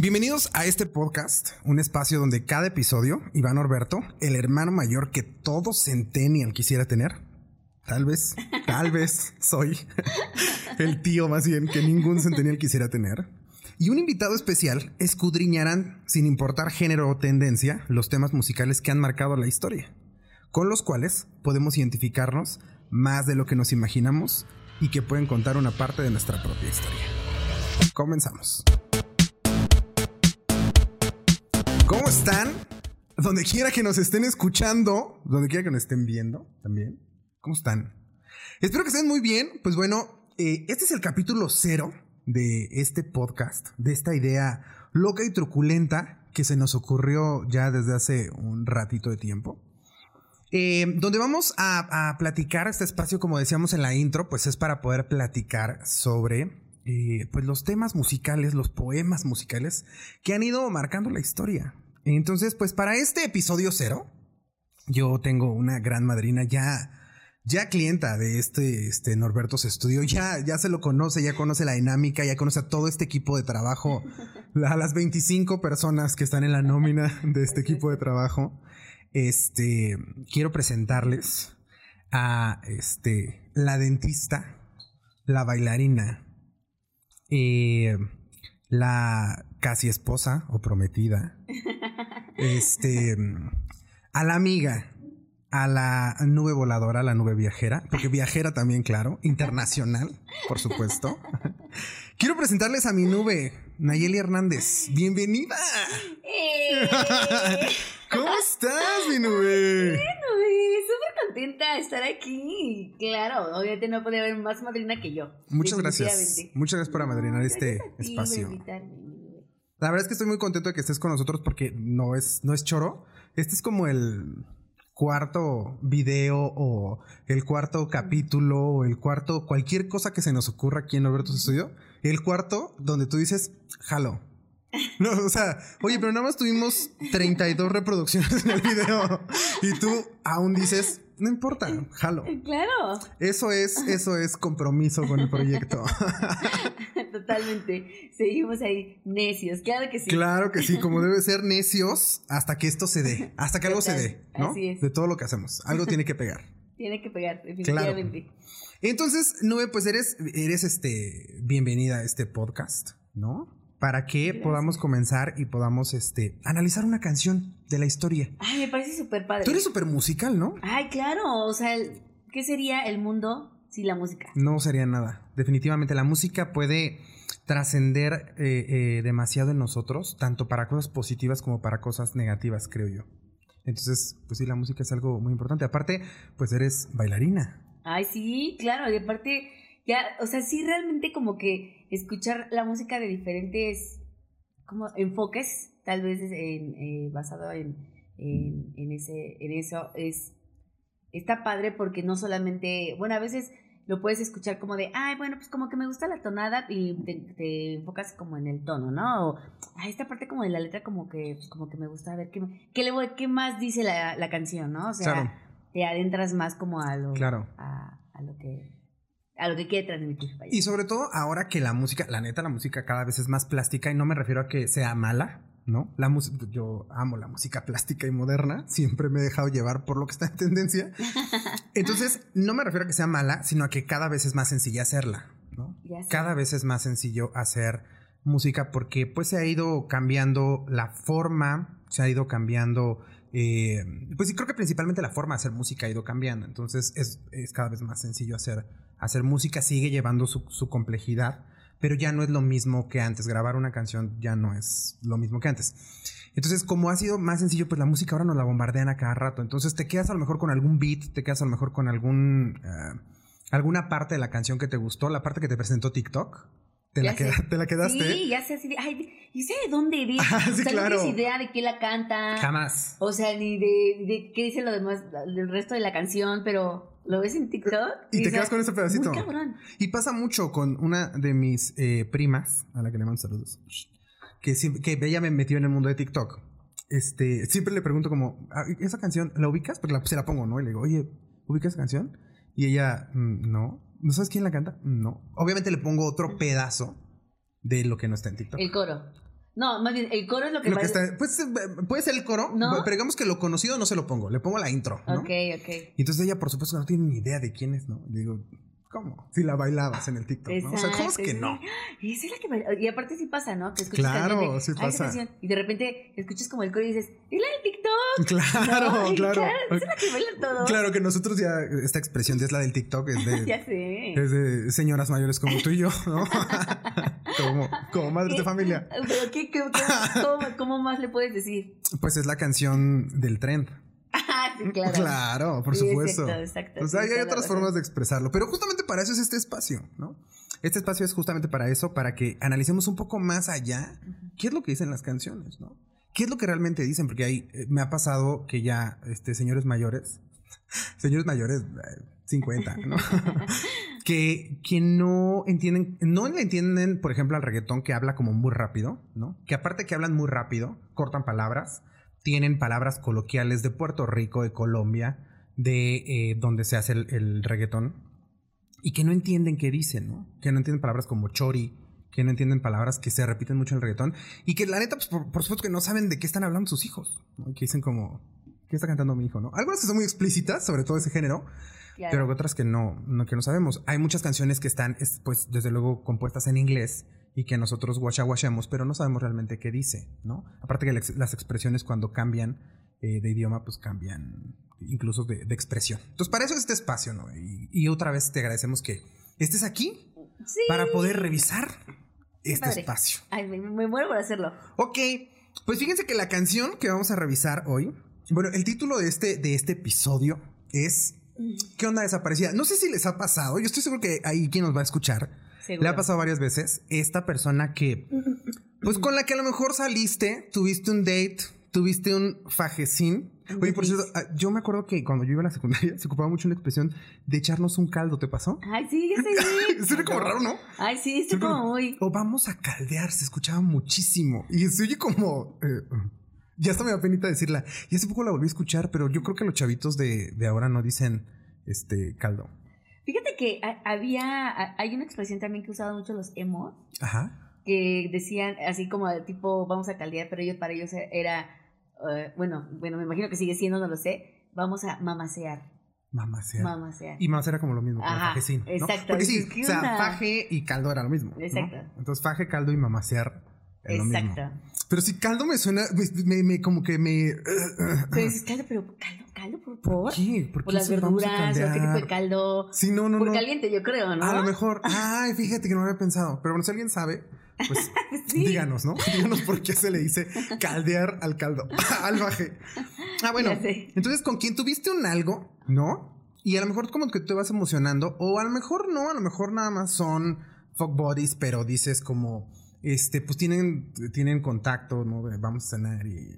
Bienvenidos a este podcast, un espacio donde cada episodio, Iván Orberto, el hermano mayor que todo Centennial quisiera tener, tal vez, tal vez soy el tío más bien que ningún Centennial quisiera tener, y un invitado especial escudriñarán, sin importar género o tendencia, los temas musicales que han marcado la historia, con los cuales podemos identificarnos más de lo que nos imaginamos y que pueden contar una parte de nuestra propia historia. Comenzamos. ¿Cómo están? Donde quiera que nos estén escuchando, donde quiera que nos estén viendo también. ¿Cómo están? Espero que estén muy bien. Pues bueno, eh, este es el capítulo cero de este podcast, de esta idea loca y truculenta que se nos ocurrió ya desde hace un ratito de tiempo. Eh, donde vamos a, a, platicar este espacio, como decíamos en la intro, pues es para poder platicar sobre eh, pues los temas musicales, los poemas musicales que han ido marcando la historia. Entonces, pues para este episodio cero, yo tengo una gran madrina ya ya clienta de este, este Norberto's Estudio, ya, ya se lo conoce, ya conoce la dinámica, ya conoce a todo este equipo de trabajo, a las 25 personas que están en la nómina de este equipo de trabajo. Este, quiero presentarles a este, la dentista, la bailarina, eh, la casi esposa o prometida, este, a la amiga, a la nube voladora, a la nube viajera, porque viajera también, claro, internacional, por supuesto. Quiero presentarles a mi nube, Nayeli Hernández. Bienvenida. ¿Cómo estás, mi nube? Bueno, súper contenta de estar aquí. Claro, obviamente no podía haber más madrina que yo. Muchas gracias. Muchas gracias por amadrinar este espacio. La verdad es que estoy muy contento de que estés con nosotros porque no es, no es choro. Este es como el cuarto video o el cuarto capítulo o el cuarto, cualquier cosa que se nos ocurra aquí en Alberto Estudio. El cuarto donde tú dices, jalo. No, o sea, oye, pero nada más tuvimos 32 reproducciones en el video y tú aún dices, no importa, jalo. Claro. Eso es, eso es compromiso con el proyecto. Totalmente. Seguimos ahí necios, claro que sí. Claro que sí, como debe ser necios hasta que esto se dé, hasta que algo se dé, ¿no? Así es. De todo lo que hacemos, algo tiene que pegar. Tiene que pegar, definitivamente. Claro. Entonces, Nube, pues eres, eres este, bienvenida a este podcast, ¿no? Para que Gracias. podamos comenzar y podamos este, analizar una canción de la historia. Ay, me parece súper padre. Tú eres súper musical, ¿no? Ay, claro. O sea, ¿qué sería el mundo sin la música? No sería nada. Definitivamente la música puede trascender eh, eh, demasiado en nosotros, tanto para cosas positivas como para cosas negativas, creo yo. Entonces, pues sí, la música es algo muy importante. Aparte, pues eres bailarina. Ay, sí, claro. Y aparte, ya, o sea, sí realmente como que escuchar la música de diferentes como enfoques, tal vez en, eh, basado en, en, en, ese, en eso, es está padre porque no solamente, bueno, a veces lo puedes escuchar como de, ay, bueno, pues como que me gusta la tonada y te, te enfocas como en el tono, ¿no? O, ay, esta parte como de la letra como que, pues como que me gusta, a ver, ¿qué, qué, le voy, qué más dice la, la canción, ¿no? O sea, Claro. te adentras más como a lo, Claro. a, a lo que a lo que quiere transmitir. vaya. Y sobre todo ahora que la música, la neta, la música cada vez es más plástica y no me refiero a que sea mala, ¿no? La música, yo amo la música plástica y moderna, siempre me he dejado llevar por lo que está en tendencia. Entonces, no me refiero a que sea mala, sino a que cada vez es más sencilla hacerla, ¿no? Cada vez es más sencillo hacer música porque pues se ha ido cambiando la forma, se ha ido cambiando, eh, pues sí creo que principalmente la forma de hacer música ha ido cambiando, entonces es, es cada vez más sencillo hacer, hacer música, sigue llevando su, su complejidad, pero ya no es lo mismo que antes, grabar una canción ya no es lo mismo que antes. Entonces, como ha sido más sencillo, pues la música ahora nos la bombardean a cada rato. Entonces, te quedas a lo mejor con algún beat, te quedas a lo mejor con algún eh, alguna parte de la canción que te gustó, la parte que te presentó TikTok. ¿Te, la, queda- ¿te la quedaste? Sí, ya sé así de, ay, ¿y sé de dónde eres? Ah, sí, o sea, claro. no tienes idea de quién la canta. Jamás. O sea, ni de, de qué dice lo demás, del resto de la canción, pero lo ves en TikTok. Y te quedas con ese pedacito. Muy cabrón. Y pasa mucho con una de mis eh, primas, a la que le mando saludos, que, siempre- que ella me metió en el mundo de TikTok. Este, siempre le pregunto como, "Ah, ¿esa canción la ubicas? Porque la, se la pongo, ¿no? Y le digo, oye, ¿ubicas esa canción? Y ella, "Mm, no. ¿No sabes quién la canta? No. Obviamente le pongo otro pedazo de lo que no está en TikTok. El coro. No, más bien, el coro es lo que, Lo que está, pues, eh, puede ser el coro, ¿No? pero digamos que lo conocido no se lo pongo, le pongo la intro. ¿no? Ok, ok. Y entonces ella, por supuesto, no tiene ni idea de quién es, ¿no? Digo, ¿cómo? Si la bailabas en el TikTok, ¿no? O sea, ¿cómo es que no? Y esa es la que baila- Y aparte sí pasa, ¿no? Que escuchas Claro, de, sí "Ay, esa pasa. canción", y de repente escuchas como el coro y dices, ¡es la del TikTok! Claro, claro. esa es la que bailan todos. Claro que nosotros ya, esta expresión ya es la del TikTok, es de, ya sé. es de señoras mayores como tú y yo, ¿no? como, como madres de familia. Pero ¿qué, qué- qué- cómo, cómo más le puedes decir? Pues es la canción del tren. Ah, sí, claro. Claro, por Sí, supuesto. exacto, exacto, O sea, sí, hay otras razón. formas de expresarlo, pero justamente para eso es este espacio, ¿no? Este espacio es justamente para eso, para que analicemos un poco más allá qué es lo que dicen las canciones, ¿no? ¿Qué es lo que realmente dicen? Porque ahí eh, me ha pasado que ya, este, señores mayores, señores mayores, eh, 50, ¿no? que, que no entienden, no le entienden, por ejemplo, al reggaetón que habla como muy rápido, ¿no? Que aparte que hablan muy rápido, cortan palabras, tienen palabras coloquiales de Puerto Rico, de Colombia, de eh, donde se hace el, el reggaetón, y que no entienden qué dicen, ¿no? Que no entienden palabras como chori, que no entienden palabras que se repiten mucho en el reggaetón, y que la neta, pues, por, por supuesto que no saben de qué están hablando sus hijos, ¿no? Que dicen como, ¿qué está cantando mi hijo, no? Algunas que son muy explícitas, sobre todo ese género, Claro. pero otras que no, no, que no sabemos. Hay muchas canciones que están, es, pues, desde luego, compuestas en inglés y que nosotros guachamos, pero no sabemos realmente qué dice, ¿no? Aparte que las expresiones cuando cambian eh, de idioma, pues cambian incluso de, de expresión. Entonces, para eso es este espacio, ¿no? Y, y otra vez te agradecemos que estés aquí Sí. para poder revisar este padre. espacio. Ay, me, me muero por hacerlo. Ok, pues fíjense que la canción que vamos a revisar hoy, bueno, el título de este, de este episodio es ¿Qué onda desaparecida? No sé si les ha pasado, yo estoy seguro que hay quien nos va a escuchar. Seguro. Le ha pasado varias veces esta persona que, pues con la que a lo mejor saliste, tuviste un date, tuviste un fajecín. Oye, por cierto, ah, yo me acuerdo que cuando yo iba a la secundaria se ocupaba mucho una expresión de echarnos un caldo, ¿te pasó? Ay, sí, sí. Suena como raro, ¿no? Ay, sí, Suena como muy. O vamos a caldear, se escuchaba muchísimo. Y se oye como. eh, ya hasta me da penita decirla. Y hace poco la volví a escuchar, pero yo creo que los chavitos de, de ahora no dicen este caldo. Fíjate que ha- había. ha- Hay una expresión también que usaban mucho los emos. Ajá. que decían así como de tipo vamos a caldear, pero ellos para ellos era eh, bueno, bueno, me imagino que sigue siendo, no lo sé, vamos a mamasear, Mamasear. mamasear. Y era como lo mismo, como Ajá, fajecín. ¿no? exacto. Porque sí, Dices, ¿qué o sea, faje y caldo era lo mismo. ¿no? Exacto. Entonces, faje, caldo y mamasear es lo mismo. Exacto. Pero si caldo me suena, me, me- como que me. Pero dices, caldo, pero caldo, caldo, por ¿Por qué? ¿Por Por qué las vamos a verduras, o qué tipo de caldo. Sí, no, no, por no. caliente, yo creo, ¿no? A lo mejor. Ay, fíjate que no lo había pensado. Pero bueno, si alguien sabe, pues Sí. díganos, ¿no? Díganos por qué se le dice caldear al caldo, al baje. Ah, bueno. Entonces, con quien tuviste un algo, ¿no? Y a lo mejor como que te vas emocionando, o a lo mejor no, a lo mejor nada más son fuck buddies, pero dices como, este, pues tienen, tienen contacto, ¿no? Vamos a cenar y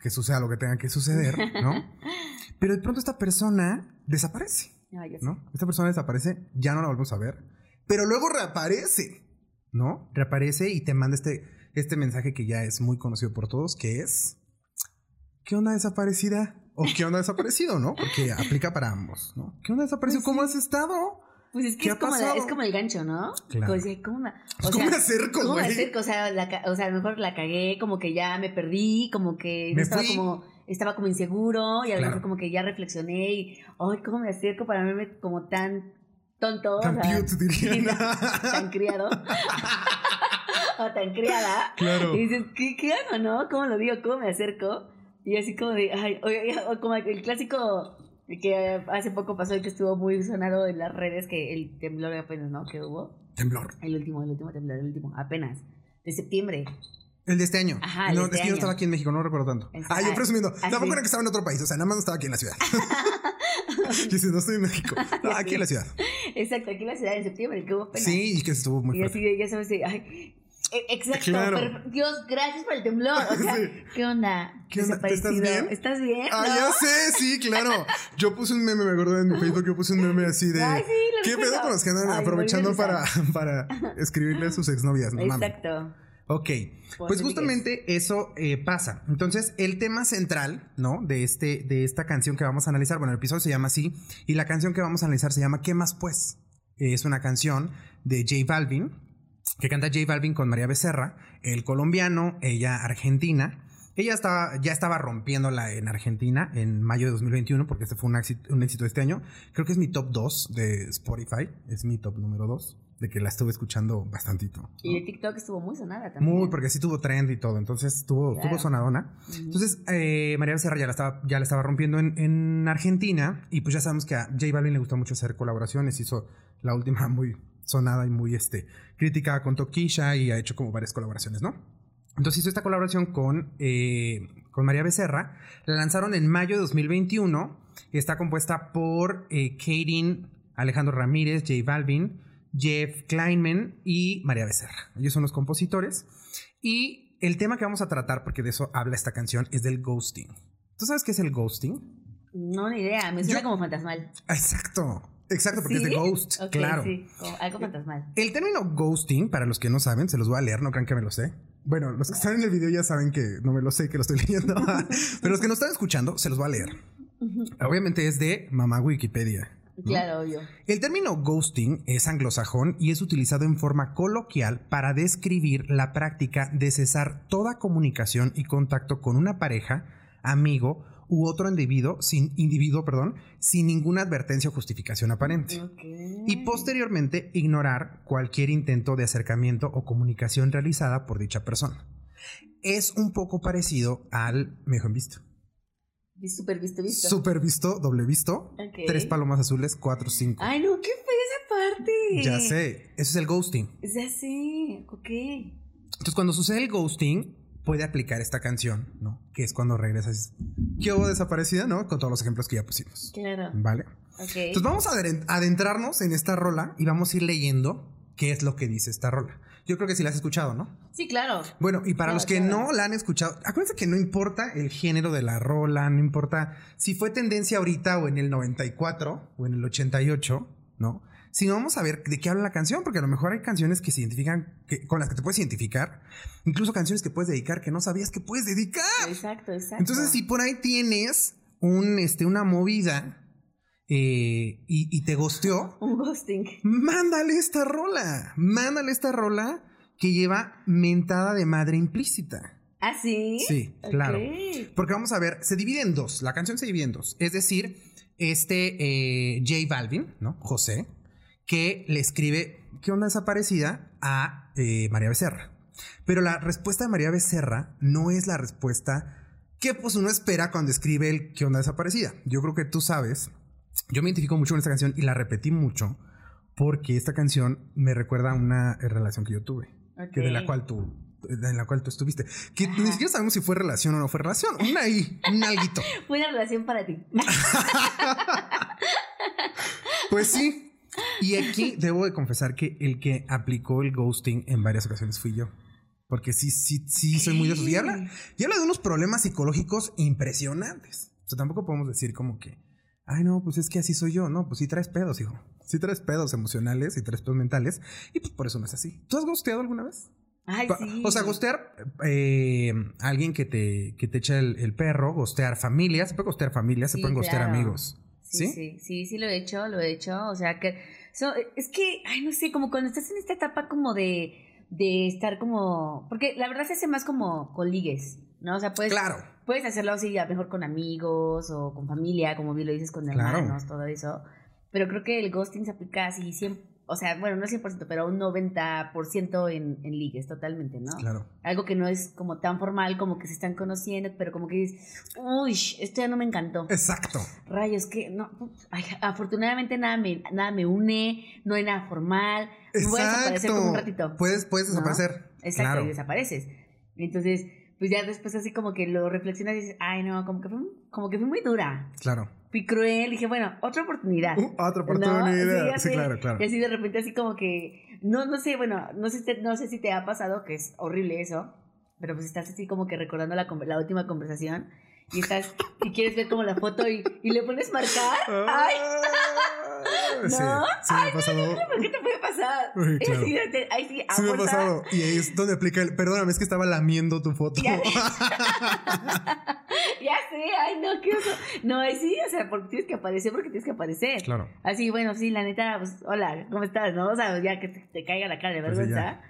que suceda lo que tenga que suceder, ¿no? Pero de pronto esta persona desaparece. Sé. ¿no? Esta persona desaparece, ya no la volvemos a ver, pero luego reaparece, ¿no? Reaparece y te manda este, este mensaje que ya es muy conocido por todos, que es, ¿qué onda desaparecida? O ¿qué onda desaparecido, no? Porque aplica para ambos, ¿no? ¿Qué onda desaparecido? Pues ¿Cómo has estado? Pues es ¿Qué que es como, la- es como el gancho, ¿no? Claro. ¿cómo me, o Pues, ¿Cómo sea, me acerco, ¿Cómo me acerco? O sea, la o sea, a lo mejor la cagué, como que ya me perdí, como que Me estaba fui. como estaba como inseguro y a lo Claro. mejor como que ya reflexioné y, ay, ¿cómo me acerco para verme como tan tonto? Tan o sea, cute, tan criado. o tan criada. Claro. Y dices, ¿qué, qué hago, no? ¿Cómo lo digo? ¿Cómo me acerco? Y así como de, ay, oye, o como el clásico que hace poco pasó y que estuvo muy sonado en las redes, que el temblor apenas, ¿no? Que hubo. Temblor. El último, el último temblor, el último, apenas. De septiembre. El de este año. Ajá, el no, de este es que yo no año. estaba aquí en México, no recuerdo tanto. Es- ah, yo ah, presumiendo. ah, Tampoco era que estaba en otro país, o sea, nada más no estaba aquí en la ciudad. yo dice, no estoy en México. No, Ya aquí en la ciudad. Exacto, aquí en la ciudad de septiembre, que hubo apenas. Sí, y que estuvo muy Y fuerte. así ya sabes, ay, exacto, Claro. pero, Dios, gracias por el temblor. O sea, Sí. ¿qué onda? ¿Qué onda? ¿Estás Desaparecido. bien? ¿Estás bien? Ah, ¿No? ya sé, sí, claro. Yo puse un meme, me acuerdo en mi Facebook, yo puse un meme así de. Ay, sí, lo ¿Qué pedo con los que andan Ay, aprovechando para, para escribirle a sus exnovias? No. Exacto. Ok, pues justamente eso eh, pasa. Entonces, el tema central, ¿no? De, este, de esta canción que vamos a analizar, bueno, el episodio se llama así, y la canción que vamos a analizar se llama ¿Qué más pues? Es una canción de J Balvin, que canta J Balvin con María Becerra, el colombiano, ella argentina. Ella estaba, ya estaba rompiéndola en Argentina en mayo de 2021, porque este fue un éxito, un éxito de este año. Creo que es mi top 2 de Spotify, es mi top número 2, de que la estuve escuchando bastantito. ¿no? Y de TikTok estuvo muy sonada también. Muy, porque sí tuvo trend y todo, entonces estuvo, Claro. tuvo sonadona. Ujú. Entonces, eh, María Becerra ya la estaba, ya la estaba rompiendo en, en Argentina y pues ya sabemos que a J Balvin le gusta mucho hacer colaboraciones. Hizo la última muy sonada y muy este, criticada con Toquilla y ha hecho como varias colaboraciones, ¿no? Entonces hizo esta colaboración con, eh, con María Becerra. La lanzaron en mayo de 2021. Está compuesta por eh, Karin, Alejandro Ramírez, J Balvin, Jeff Kleinman y María Becerra. Ellos son los compositores. Y el tema que vamos a tratar, porque de eso habla esta canción, es del ghosting. ¿Tú sabes qué es el ghosting? No, ni idea. Me suena Yo- como fantasmal. Exacto. Exacto, porque es de ghost. Claro. Sí, algo fantasmal. El término ghosting, para los que no saben, se los voy a leer, no crean que me lo sé. Bueno, los que están en el video ya saben que no me lo sé, que lo estoy leyendo. Pero los que no están escuchando, se los voy a leer. Obviamente es de mamá Wikipedia. ¿no? Claro, obvio. El término ghosting es anglosajón y es utilizado en forma coloquial para describir la práctica de cesar toda comunicación y contacto con una pareja, amigo u otro individuo sin, individuo, perdón, sin ninguna advertencia o justificación aparente. Y posteriormente ignorar cualquier intento de acercamiento o comunicación realizada por dicha persona. Es un poco parecido al mejor visto. Vi- Súper visto, visto. Super visto, doble visto, tres palomas azules, cuatro, cinco. Ay, no, qué fea esa parte. Ya sé, eso es el ghosting. Ya sé, ok. Entonces, cuando sucede el ghosting, puede aplicar esta canción, ¿no? Que es cuando regresas. ¿Qué hubo desaparecida, no? Con todos los ejemplos que ya pusimos. Claro. ¿Vale? Ok. Entonces, vamos a adentrarnos en esta rola y vamos a ir leyendo qué es lo que dice esta rola. Yo creo que sí la has escuchado, ¿no? Sí, claro. Bueno, y para Claro, los que claro. no la han escuchado, acuérdense que no importa el género de la rola, no importa si fue tendencia ahorita o en el 94 o en el 88, ¿no? Sino vamos a ver de qué habla la canción, porque a lo mejor hay canciones que se identifican, que, con las que te puedes identificar, incluso canciones que puedes dedicar que no sabías que puedes dedicar. Exacto, exacto. Entonces, si por ahí tienes un, este, una movida eh, y, y te gosteó, Un ghosting. mándale esta rola. Mándale esta rola que lleva mentada de madre implícita. ¿Ah, sí? Sí, claro. Porque vamos a ver, se divide en dos. La canción se divide en dos. Es decir, este eh, J Balvin, ¿no? José, que le escribe ¿Qué onda desaparecida? a eh, María Becerra. Pero la respuesta de María Becerra no es la respuesta que pues uno espera cuando escribe el ¿Qué onda desaparecida? Yo creo que tú sabes. Yo me identifico mucho con esta canción y la repetí mucho porque esta canción me recuerda a una relación que yo tuve, que de la cual tú en la cual tú estuviste, que Ajá. ni siquiera sabemos si fue relación o no fue relación, una ahí, un alguito. Fue una relación para ti. Pues sí. Y aquí debo de confesar que el que aplicó el ghosting en varias ocasiones fui yo. Porque sí, sí, sí, soy muy de esos. Y habla, y habla de unos problemas psicológicos impresionantes. O sea, tampoco podemos decir como que, ay, no, pues es que así soy yo. No, pues sí traes pedos, hijo. Sí traes pedos emocionales y traes pedos mentales. Y pues por eso no es así. ¿Tú has ghosteado alguna vez? Ay, sí. O sea, gostear eh, a alguien que te, que te echa el, el perro, gostear familia, se puede gostear familia, se pueden gostear claro. amigos. Sí, ¿Sí? sí, sí, lo he hecho, lo he hecho. O sea, que so, es que, ay, no sé, como cuando estás en esta etapa como de, de estar como, porque la verdad se hace más como con ligues, ¿no? O sea, puedes, Claro. puedes hacerlo así, a lo mejor con amigos o con familia, como bien lo dices, con Claro. hermanos, todo eso. Pero creo que el ghosting se aplica así siempre, o sea, bueno, no 100%, pero un 90% en, en ligues, totalmente, ¿no? Claro. Algo que no es como tan formal, como que se están conociendo, pero como que dices, uy, esto ya no me encantó. Exacto. Rayos, que no. ay, afortunadamente nada me, nada me une, no hay nada formal. Me voy a desaparecer como un ratito. Puedes, puedes ¿no? desaparecer. Exacto, Claro. y desapareces. Entonces, pues ya después así como que lo reflexionas y dices, ay no, como que fui, como que fui muy dura. Claro. Fui cruel. Dije, bueno, otra oportunidad. Uh, otra ¿No? oportunidad. ya Sí, sé. claro, claro. Y así de repente así como que, no, no sé, bueno, no sé, te- no sé si te ha pasado, que es horrible eso, pero pues estás así como que recordando la, la última conversación y estás, y quieres ver como la foto y, y le pones marcar. Ay, Sí, ¿No? sí me ha pasado. ¿por qué te puede pasar? Uy, claro. te- ahí sí, Sí me ha pasado. Y ahí es donde aplica el. Perdóname, es que estaba lamiendo tu foto. Ya. Ya sé, ay no, qué oso. No, sí, o sea, porque tienes que aparecer, porque tienes que aparecer. claro. Así, bueno, sí, la neta, pues, hola, ¿cómo estás? ¿No? O sea, ya que te, te caiga la cara de Pues sí, vergüenza.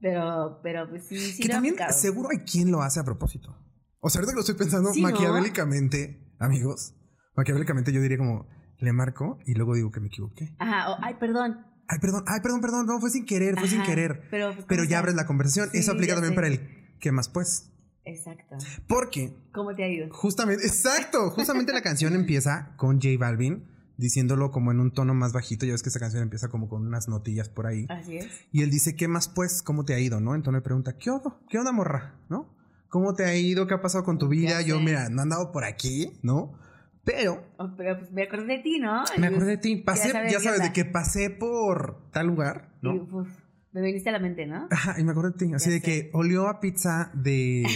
Pero, pero pues sí, sí que también seguro hay quien lo hace a propósito. O sea, ahorita que lo estoy pensando Sí, ¿no? maquiavélicamente, amigos, maquiavélicamente yo diría como, le marco y luego digo que me equivoqué. Ajá, o- ay, perdón. Ay, perdón, ay, perdón, perdón, no, fue sin querer, fue sin querer. Pero, pues, Pero ¿cómo ya abres la conversación. Sí, Eso aplica también sé. para el ¿qué más pues? Exacto. Porque ¿Cómo te ha ido? justamente, exacto, justamente la canción empieza con J Balvin diciéndolo como en un tono más bajito. Ya ves que esa canción empieza como con unas notillas por ahí. Así es. Y él dice, ¿qué más pues? ¿Cómo te ha ido? ¿No? Entonces le pregunta, ¿qué onda? ¿Qué onda, morra? ¿No? ¿Cómo te ha ido? ¿Qué ha pasado con tu vida? Yo, mira, no he andado por aquí, ¿no? Pero Oh, pero pues me acordé de ti, ¿no? me Y, acordé de pues, ti. Pasé, sabes ya sabes, de que pasé por tal lugar, y, ¿no? uf, me viniste a la mente, ¿no? Ajá, y me acordé de ti. Así Ya de sé. que olió a pizza de,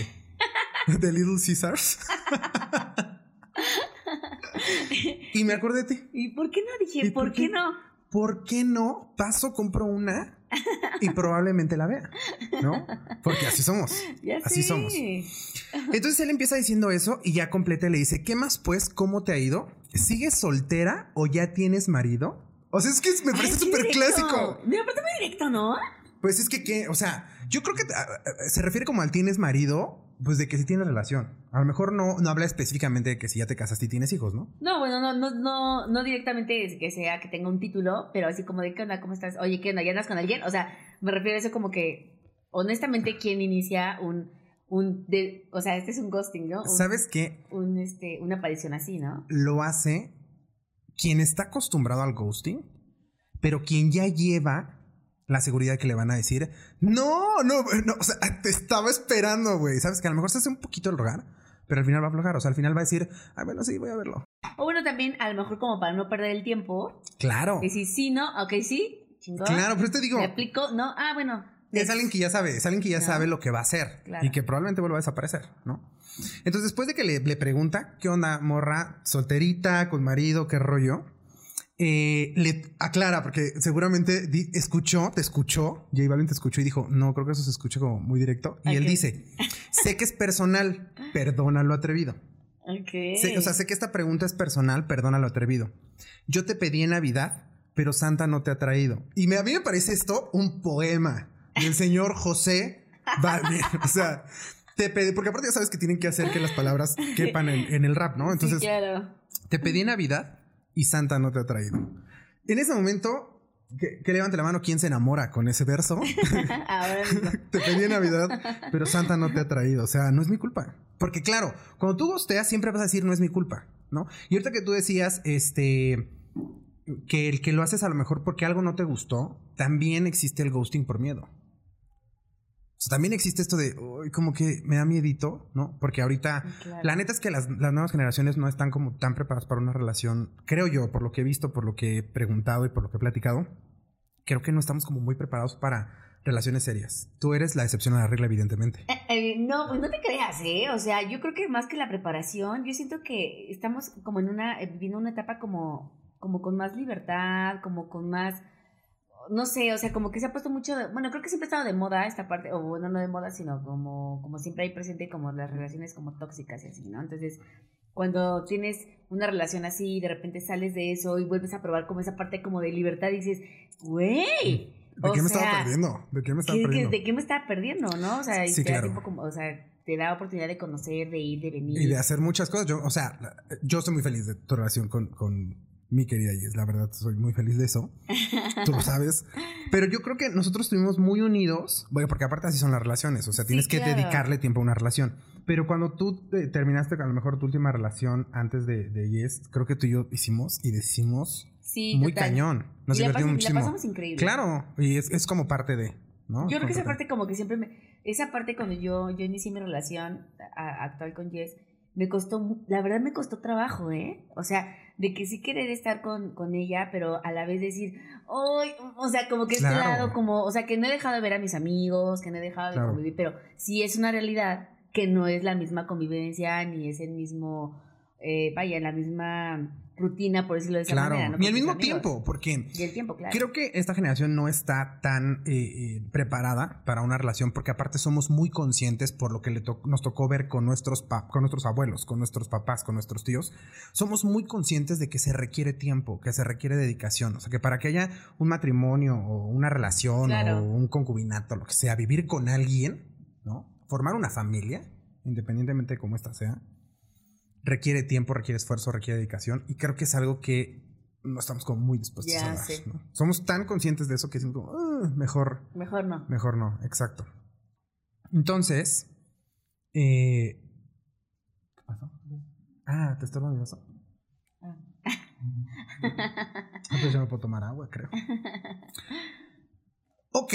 de Little Caesars. y me acordé de ti. ¿Y por qué no? Dije, ¿Y por ¿por, qué? qué? no? ¿Por qué no paso, compro una y probablemente la vea? ¿No? Porque así somos. Ya Así somos. Entonces él empieza diciendo eso y ya completa y le dice, ¿qué más pues? ¿Cómo te ha ido? ¿Sigues soltera o ya tienes marido? O sea, es que me parece súper clásico. No, aparte muy directo, ¿no? Pues es que, ¿qué? O sea, yo creo que ah, ah, se refiere como al tienes marido, pues de que si tienes relación. A lo mejor no, no habla específicamente de que si ya te casaste y tienes hijos, ¿no? No, bueno, no, no, no, no directamente es que sea que tenga un título, pero así como de qué onda, cómo estás, oye, ¿qué onda? ¿Ya andas con alguien? O sea, me refiero a eso como que, honestamente, ¿quién inicia un, un, de, o sea, este es un ghosting, ¿no? Un, ¿Sabes qué? un, este, una aparición así, ¿no? Lo hace quien está acostumbrado al ghosting, pero quien ya lleva la seguridad que le van a decir, no, no, no, o sea, te estaba esperando, güey. Sabes que a lo mejor se hace un poquito el rogar, pero al final va a aflojar. O sea, al final va a decir, ay, bueno, sí, voy a verlo. O bueno, también, a lo mejor como para no perder el tiempo, Claro. decir sí, no, ok, sí, chingón. Claro, pero te digo, Me aplico, no, ah, bueno. es alguien que ya sabe, es alguien que ya No. sabe lo que va a hacer Claro. y que probablemente vuelva a desaparecer, ¿no? Entonces, después de que le, le pregunta, ¿qué onda, morra? Solterita, con marido, qué rollo? Eh, le aclara, porque seguramente di- escuchó, te escuchó, J Balvin te escuchó y dijo, no, creo que eso se escucha como muy directo. Y él dice, sé que es personal, perdona lo atrevido. Ok. Sé- o sea, sé que esta pregunta es personal, perdona lo atrevido. Yo te pedí en Navidad, pero Santa no te ha traído. Y me, a mí me parece esto un poema del señor José Balvin. o sea, te pedí, porque aparte ya sabes que tienen que hacer que las palabras quepan en, en el rap, ¿no? Entonces, sí, claro. te pedí en Navidad y Santa no te ha traído. En ese momento, que, que levante la mano quién se enamora con ese verso. Ahora te pedí en Navidad, pero Santa no te ha traído. O sea, no es mi culpa. Porque claro, cuando tú gosteas siempre vas a decir no es mi culpa, ¿no? Y ahorita que tú decías, este, que el que lo haces a lo mejor porque algo no te gustó, también existe el ghosting por miedo. O sea, también existe esto de, "Uy, como que me da miedito, ¿no? Porque ahorita, Claro. la neta es que las, las nuevas generaciones no están como tan preparadas para una relación, creo yo, por lo que he visto, por lo que he preguntado y por lo que he platicado, creo que no estamos como muy preparados para relaciones serias. Tú eres la excepción a la regla, evidentemente. Eh, eh, no, pues no te creas, ¿eh? O sea, yo creo que más que la preparación, yo siento que estamos como en una, eh, viviendo una etapa como, como con más libertad, como con más, no sé, o sea, como que se ha puesto mucho, de- bueno, creo que siempre ha estado de moda esta parte, o bueno, no de moda, sino como, como siempre hay presente como las relaciones como tóxicas y así, ¿no? Entonces, cuando tienes una relación así y de repente sales de eso y vuelves a probar como esa parte como de libertad y dices, güey. ¿De qué me sea, estaba perdiendo? ¿De qué me estaba ¿Qué- qué- perdiendo? ¿De qué me estaba perdiendo, no? O sea, y te da claro. tiempo como, o sea, te da oportunidad de conocer, de ir, de venir. Y de hacer muchas cosas. Yo, o sea, yo estoy muy feliz de tu relación con, con mi querida Yes. La verdad, soy muy feliz de eso. Tú lo sabes. Pero yo creo que nosotros estuvimos muy unidos. Bueno, porque aparte así son las relaciones. O sea, Sí, tienes que claro. dedicarle tiempo a una relación. Pero cuando tú eh, terminaste a lo mejor tu última relación antes de, de Yes, creo que tú y yo hicimos y decimos Sí, muy total. cañón. Nos y divertimos y la muchísimo. pasamos increíble. Claro, y es, es como parte de, ¿no? Yo creo que esa parte como que siempre me... Esa parte cuando yo, yo inicié mi relación a- actual con Jess, me costó, la verdad me costó trabajo, ¿eh? O sea, de que sí querer estar con, con ella, pero a la vez decir, ¡ay! O sea, como que este Claro. lado, como, o sea, que no he dejado de ver a mis amigos, que no he dejado de Claro. convivir, pero sí es una realidad que no es la misma convivencia, ni es el mismo, eh, vaya, la misma rutina, por decirlo de esa Claro, manera. ¿no? ni al mismo amigos. tiempo, porque Y el tiempo, claro. creo que esta generación no está tan eh, eh, preparada para una relación, porque aparte somos muy conscientes por lo que le to- nos tocó ver con nuestros, con nuestros abuelos, con nuestros papás, con nuestros tíos. Somos muy conscientes de que se requiere tiempo, que se requiere dedicación. O sea, que para que haya un matrimonio o una relación Claro. o un concubinato, lo que sea, vivir con alguien, ¿no? Formar una familia, independientemente de cómo ésta sea, requiere tiempo, requiere esfuerzo, requiere dedicación. Y creo que es algo que no estamos como muy dispuestos a dar. sé. ¿no? Somos tan conscientes de eso que decimos como, "Ah, mejor, Mejor no. mejor no, exacto. Entonces, eh, ¿qué pasó? Ah, ¿te estorba mi vaso? Ah. Pues ya me puedo tomar agua, creo. Ok.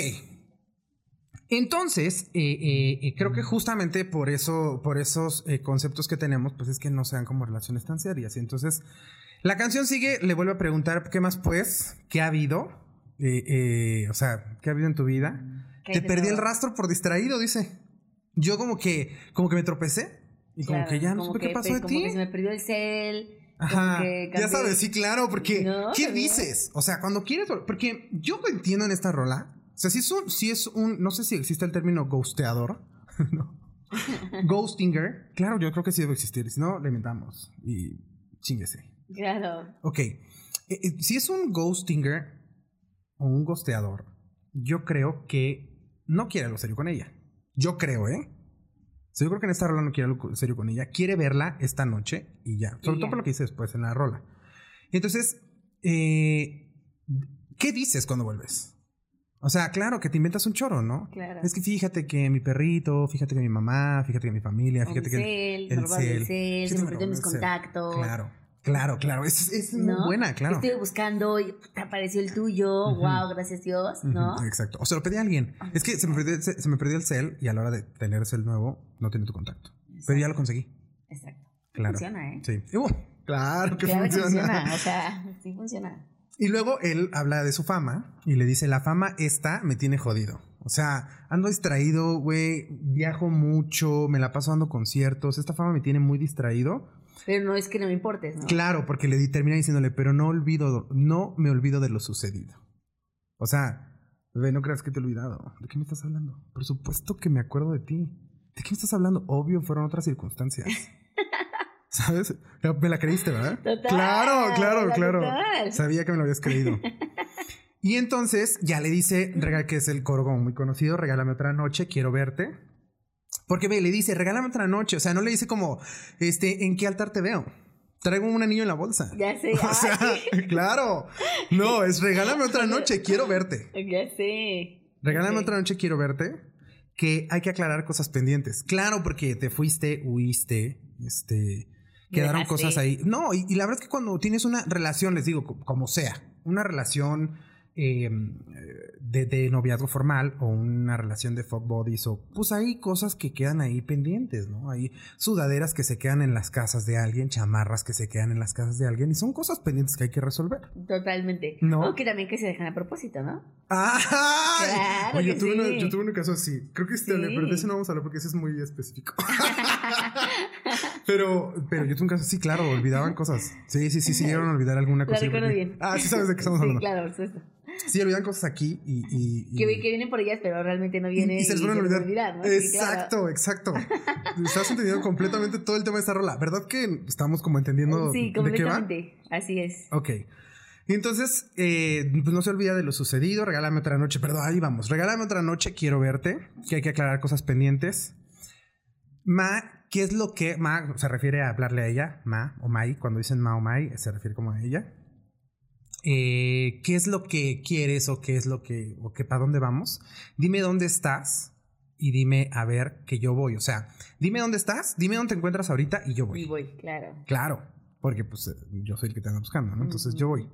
Entonces, eh, eh, creo que justamente por eso, por esos eh, conceptos que tenemos, pues es que no sean como relaciones tan serias. Y entonces, la canción sigue, le vuelve a preguntar, ¿qué más pues? ¿Qué ha habido? Eh, eh, o sea, ¿qué ha habido en tu vida? ¿Qué hay Te perdí el rastro por distraído, dice. Yo como que, como que me tropecé. Y como que ya no supe qué pasó de como ti. que se me perdió el cel. Ajá, que ya sabes, sí, claro, porque No, ¿qué dices? O sea, cuando quieres, porque yo lo entiendo en esta rola, o sea, si es un, si es un, no sé si existe el término ghosteador, no, ghostinger, claro, yo creo que sí debe existir, si no, le inventamos y chinguese. Claro. Ok, eh, eh, si es un ghostinger o un ghosteador, yo creo que no quiere algo serio con ella. Yo creo, ¿eh? O sea, yo creo que en esta rola no quiere algo serio con ella. Quiere verla esta noche y ya. Sobre Y todo ya. por lo que dice después en la rola. Entonces, eh, ¿qué dices cuando vuelves? O sea, claro que te inventas un choro, ¿no? Claro. Es que fíjate que mi perrito, fíjate que mi mamá, fíjate que mi familia, fíjate que... cel, el robaron el cel. cel, Sí, se me perdió mis el cel. contactos. Claro, claro, claro. Es, es muy buena, claro. Estuve buscando y te apareció el tuyo. Ujú. Wow, gracias Dios, ¿no? Exacto. O se lo pedí a alguien. Es que se me, perdió, se, se me perdió el cel y a la hora de tener el cel nuevo no tiene tu contacto. Pero ya lo conseguí. Exacto. Claro. Funciona, ¿eh? Sí. Y, uh, claro que Claro que funciona. funciona. O sea, sí funciona. Y luego él habla de su fama y le dice, la fama esta me tiene jodido. O sea, ando distraído, güey, viajo mucho, me la paso dando conciertos, esta fama me tiene muy distraído. Pero no es que no me importes, ¿no? Claro, porque le termina diciéndole, pero no olvido, no me olvido de lo sucedido. O sea, bebé, no creas que te he olvidado. ¿De qué me estás hablando? Por supuesto que me acuerdo de ti. ¿De qué me estás hablando? Obvio, fueron otras circunstancias. ¿Sabes? Me la creíste, ¿verdad? Total, Claro, claro, la claro. total. Sabía que me lo habías creído. Y entonces ya le dice, rega- que es el coro como muy conocido, regálame otra noche, quiero verte. Porque ve, le dice, regálame otra noche. O sea, no le dice como, este, ¿en qué altar te veo? Traigo un anillo en la bolsa. Ya sé. O sea, ay, claro. No, es regálame otra noche, quiero verte. ya sé. Regálame otra noche, quiero verte. Que hay que aclarar cosas pendientes. Claro, porque te fuiste, huiste, este, quedaron cosas ahí. No, y, y la verdad es que cuando tienes una relación, les digo, co- como sea, una relación eh, de, de noviazgo formal o una relación de fuck buddies o pues hay cosas que quedan ahí pendientes, ¿no? Hay sudaderas que se quedan en las casas de alguien, chamarras que se quedan en las casas de alguien y son cosas pendientes que hay que resolver. Totalmente. ¿No? O que también que se dejan a propósito, ¿no? Claro Oye, yo, tuve sí. una- yo tuve un caso así. Creo que este, Sí. pero de ese no vamos a hablar porque ese es muy específico. pero, pero yo tuve un caso así, claro, olvidaban cosas. Sí, sí, sí, sí, llegaron a olvidar alguna cosa. recuerdo porque- bien. Ah, sí sabes de qué estamos sí, hablando. claro, por supuesto. Sí, olvidan cosas aquí y... y, y- Que, que vienen por ellas, pero realmente no y- vienen. y se les van a les olvidar. ¿no? Sí, Exacto, exacto. Estás entendiendo completamente todo el tema de esta rola. ¿Verdad que estamos como entendiendo claro. Sí, de qué va? completamente. Así es. Ok. Y entonces, eh, pues no se olvida de lo sucedido. Regálame otra noche. Perdón, ahí vamos. Regálame otra noche. Quiero verte. Que hay que aclarar cosas pendientes. Ma, ¿qué es lo que Ma se refiere a hablarle a ella? Ma o Mai. Cuando dicen Ma o Mai, se refiere como a ella. Eh, ¿Qué es lo que quieres o qué es lo que, o que para dónde vamos? Dime dónde estás y dime a ver que yo voy. O sea, dime dónde estás, dime dónde te encuentras ahorita y yo voy. Y voy, claro. Claro, porque pues yo soy el que te anda buscando, ¿no? Entonces yo voy.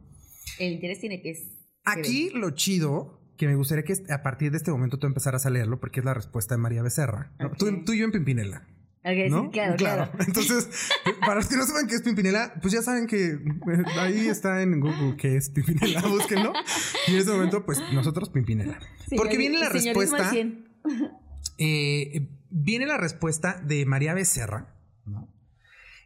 El interés tiene que. que Aquí lo chido que me gustaría que a partir de este momento tú empezaras a leerlo porque es la respuesta de María Becerra. ¿no? Tú y yo en Pimpinela. Claro, claro. Entonces, para los que no saben qué es Pimpinela, pues ya saben que eh, ahí está en Google qué es Pimpinela, búsquenlo. Y en ese momento, pues nosotros Pimpinela. Porque viene la respuesta. 100. Eh, viene la respuesta de María Becerra, ¿no?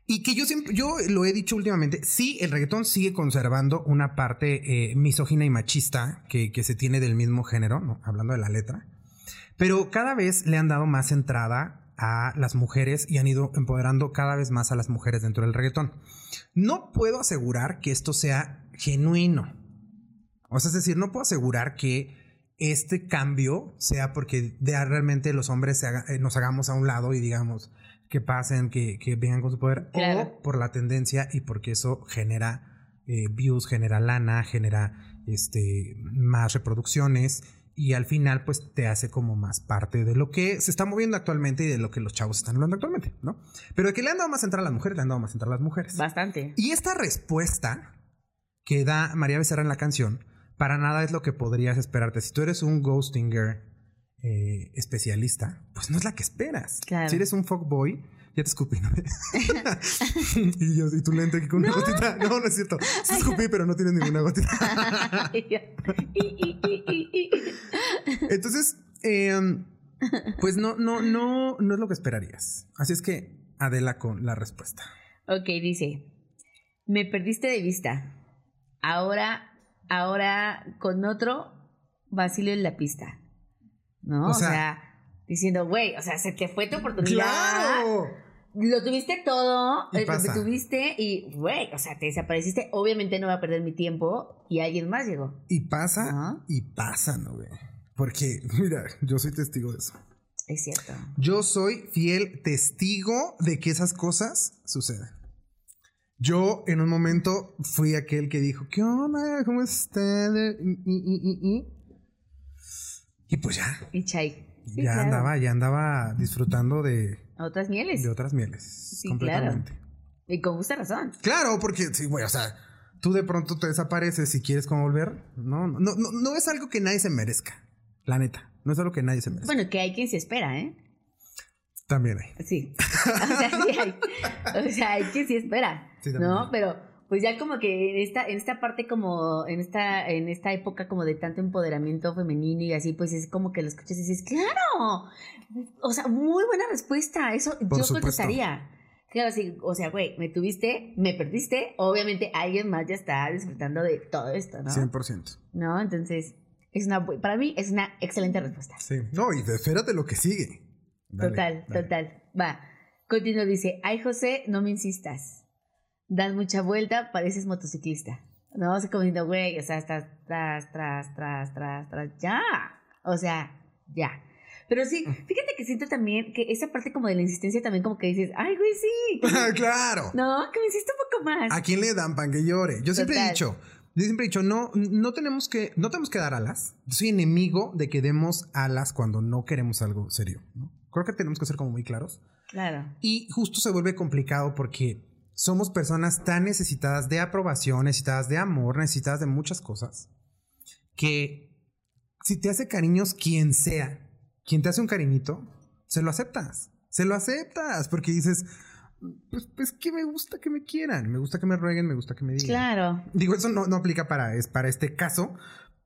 Y que yo siempre, yo lo he dicho últimamente, sí, el reggaetón sigue conservando una parte eh, misógina y machista que, que, se tiene del mismo género, ¿no? hablando de la letra, pero cada vez le han dado más entrada a las mujeres y han ido empoderando cada vez más a las mujeres dentro del reggaetón. No puedo asegurar que esto sea genuino. O sea, es decir, no puedo asegurar que este cambio sea porque de realmente los hombres haga, eh, nos hagamos a un lado y digamos, que pasen, que, que vengan con su poder, Claro. o por la tendencia y porque eso genera eh, views, genera lana, genera este, más reproducciones y al final pues te hace como más parte de lo que se está moviendo actualmente y de lo que los chavos están hablando actualmente, ¿no? Pero de que le han dado más entrar a las mujeres, le han dado más entrar a las mujeres. Bastante. Y esta respuesta que da María Becerra en la canción, para nada es lo que podrías esperarte. Si tú eres un ghostinger eh, especialista, pues no es la que esperas. Claro. Si eres un fuckboy, ya te escupí, ¿no? y yo, y tu lente aquí con una gotita. No, no es cierto. Sí escupí, pero no tienes ninguna gotita. Entonces, eh, pues no, no, no, no es lo que esperarías. Así es que Adela con la respuesta. ok, dice, me perdiste de vista. Ahora, ahora con otro vacilo en la pista. ¿No? O sea, diciendo, güey, o sea, se te fue tu oportunidad. ¡Claro! Lo tuviste todo, Y eh, lo tuviste y, güey, o sea, te desapareciste. Obviamente no voy a perder mi tiempo y alguien más llegó. Y pasa, y pasa, ¿no, güey? Porque, mira, yo soy testigo de eso. Es cierto. Yo soy fiel testigo de que esas cosas suceden. Yo en un momento fui aquel que dijo, ¿qué onda? ¿Cómo están? Y, y, y, y. Y pues ya, Y Chay. Sí, ya claro. andaba, ya andaba disfrutando de, otras mieles. de otras mieles. Sí, completamente. Y con justa razón. Claro, porque sí, güey, o sea, tú de pronto te desapareces si quieres como volver. No, no, no, no es algo que nadie se merezca. La neta, no es algo que nadie se merezca. Bueno, que hay quien se espera, ¿eh? También hay. Sí. O sea, sí hay. O sea, hay quien sí espera. Sí, también ¿No? hay. Pero pues ya como que en esta, en esta parte como, en esta, en esta época como de tanto empoderamiento femenino y así, pues es como que lo escuchas y dices, claro. O sea, muy buena respuesta. Eso Por yo supuesto. contestaría. Claro, sí, o sea, güey, me tuviste, me perdiste, obviamente alguien más ya está disfrutando de todo esto, ¿no? 100%. ¿No? Entonces, es una, para mí es una excelente respuesta. Sí. No, y espérate lo que sigue. Dale, total, dale. total. Va. Continúa, dice, ay José, no me insistas. Das mucha vuelta, pareces motociclista. No, o sea, como diciendo, güey, o sea, estás tras, tras, tras, tras, tras, ya. O sea, ya. Pero sí, Mm. fíjate que siento también que esa parte como de la insistencia también como que dices, ay, güey, sí. claro. no, que me insiste un poco más. ¿A quién le dan pan que llore? Yo siempre he Total. dicho, yo siempre he dicho, no, no tenemos que, no tenemos que dar alas. Yo soy enemigo de que demos alas cuando no queremos algo serio. ¿no? Creo que tenemos que ser como muy claros. Claro. Y justo se vuelve complicado porque somos personas tan necesitadas de aprobación, necesitadas de amor, necesitadas de muchas cosas, que si te hace cariños quien sea, quien te hace un cariñito, se lo aceptas. Se lo aceptas porque dices, pues, pues que me gusta que me quieran, me gusta que me rueguen, me gusta que me digan. Claro. Digo, eso no, no aplica para, es para este caso,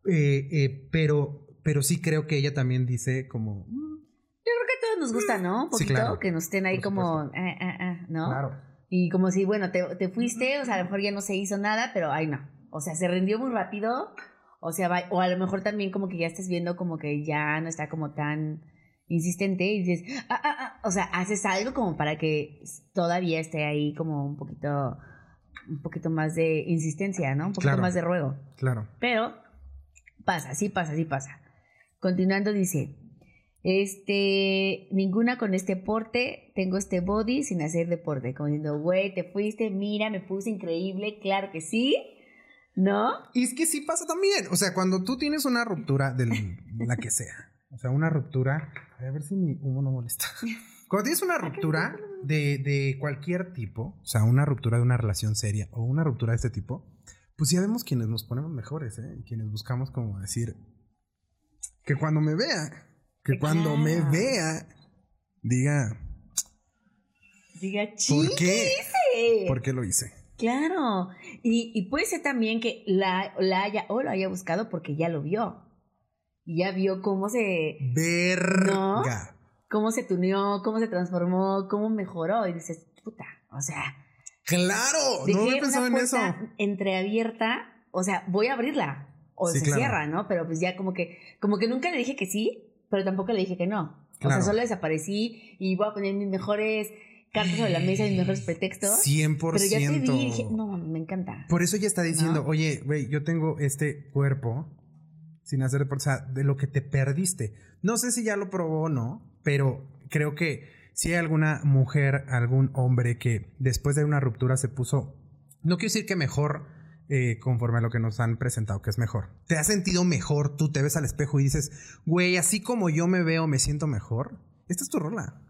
eh, eh, pero, pero sí creo que ella también dice como... "Mm, Yo creo que a todos nos gusta, ¿no? Un Sí, poquito claro. que nos estén ahí como, ah, ah, ah, ¿no? Claro. Y como si, bueno, te, te fuiste, o sea, a lo mejor ya no se hizo nada, pero ay, no. O sea, se rindió muy rápido. O sea, va- o a lo mejor también como que ya estás viendo como que ya no está como tan insistente y dices, ah, ah, ah. O sea, haces algo como para que todavía esté ahí como un poquito, un poquito más de insistencia, ¿no? Un poquito Claro. más de ruego. Claro. Pero pasa, sí pasa, sí pasa. Continuando dice, este, ninguna con este porte, tengo este body sin hacer deporte. Como diciendo, güey, te fuiste, mira, me puse increíble, claro que sí, ¿no? Y es que sí pasa también. O sea, cuando tú tienes una ruptura de la que sea. O sea, una ruptura. A ver si mi humo no molesta. Cuando tienes una ruptura de, de cualquier tipo, o sea, una ruptura de una relación seria o una ruptura de este tipo, pues ya vemos quienes nos ponemos mejores, ¿eh? Quienes buscamos como decir que cuando me vea, que cuando me vea, diga, Diga, ¿por qué? ¿Por qué lo hice? Claro. Y, y puede ser también que la, la haya o lo haya buscado porque ya lo vio. Y ya vio cómo se, Verga. cómo se tuneó, cómo se transformó, cómo mejoró. Y dices, puta, o sea, Claro, no había pensado en eso. entreabierta, o sea, voy a abrirla. O Sí, se claro. cierra, ¿no? Pero pues ya como que, como que nunca le dije que sí, pero tampoco le dije que no. O sea, solo desaparecí y voy a poner mis mejores cartas sobre la mesa, mis mejores pretextos. 100%. Pero ya te vi y dije, no, me encanta. Por eso ella está diciendo, ¿No? oye, güey, yo tengo este cuerpo sin hacer deporte, o sea, de lo que te perdiste. No sé si ya lo probó o no, pero creo que si hay alguna mujer, algún hombre que después de una ruptura se puso, no quiero decir que mejor eh, conforme a lo que nos han presentado, que es mejor. ¿Te has sentido mejor? Tú te ves al espejo y dices, güey, así como yo me veo, me siento mejor. Esta es tu rola.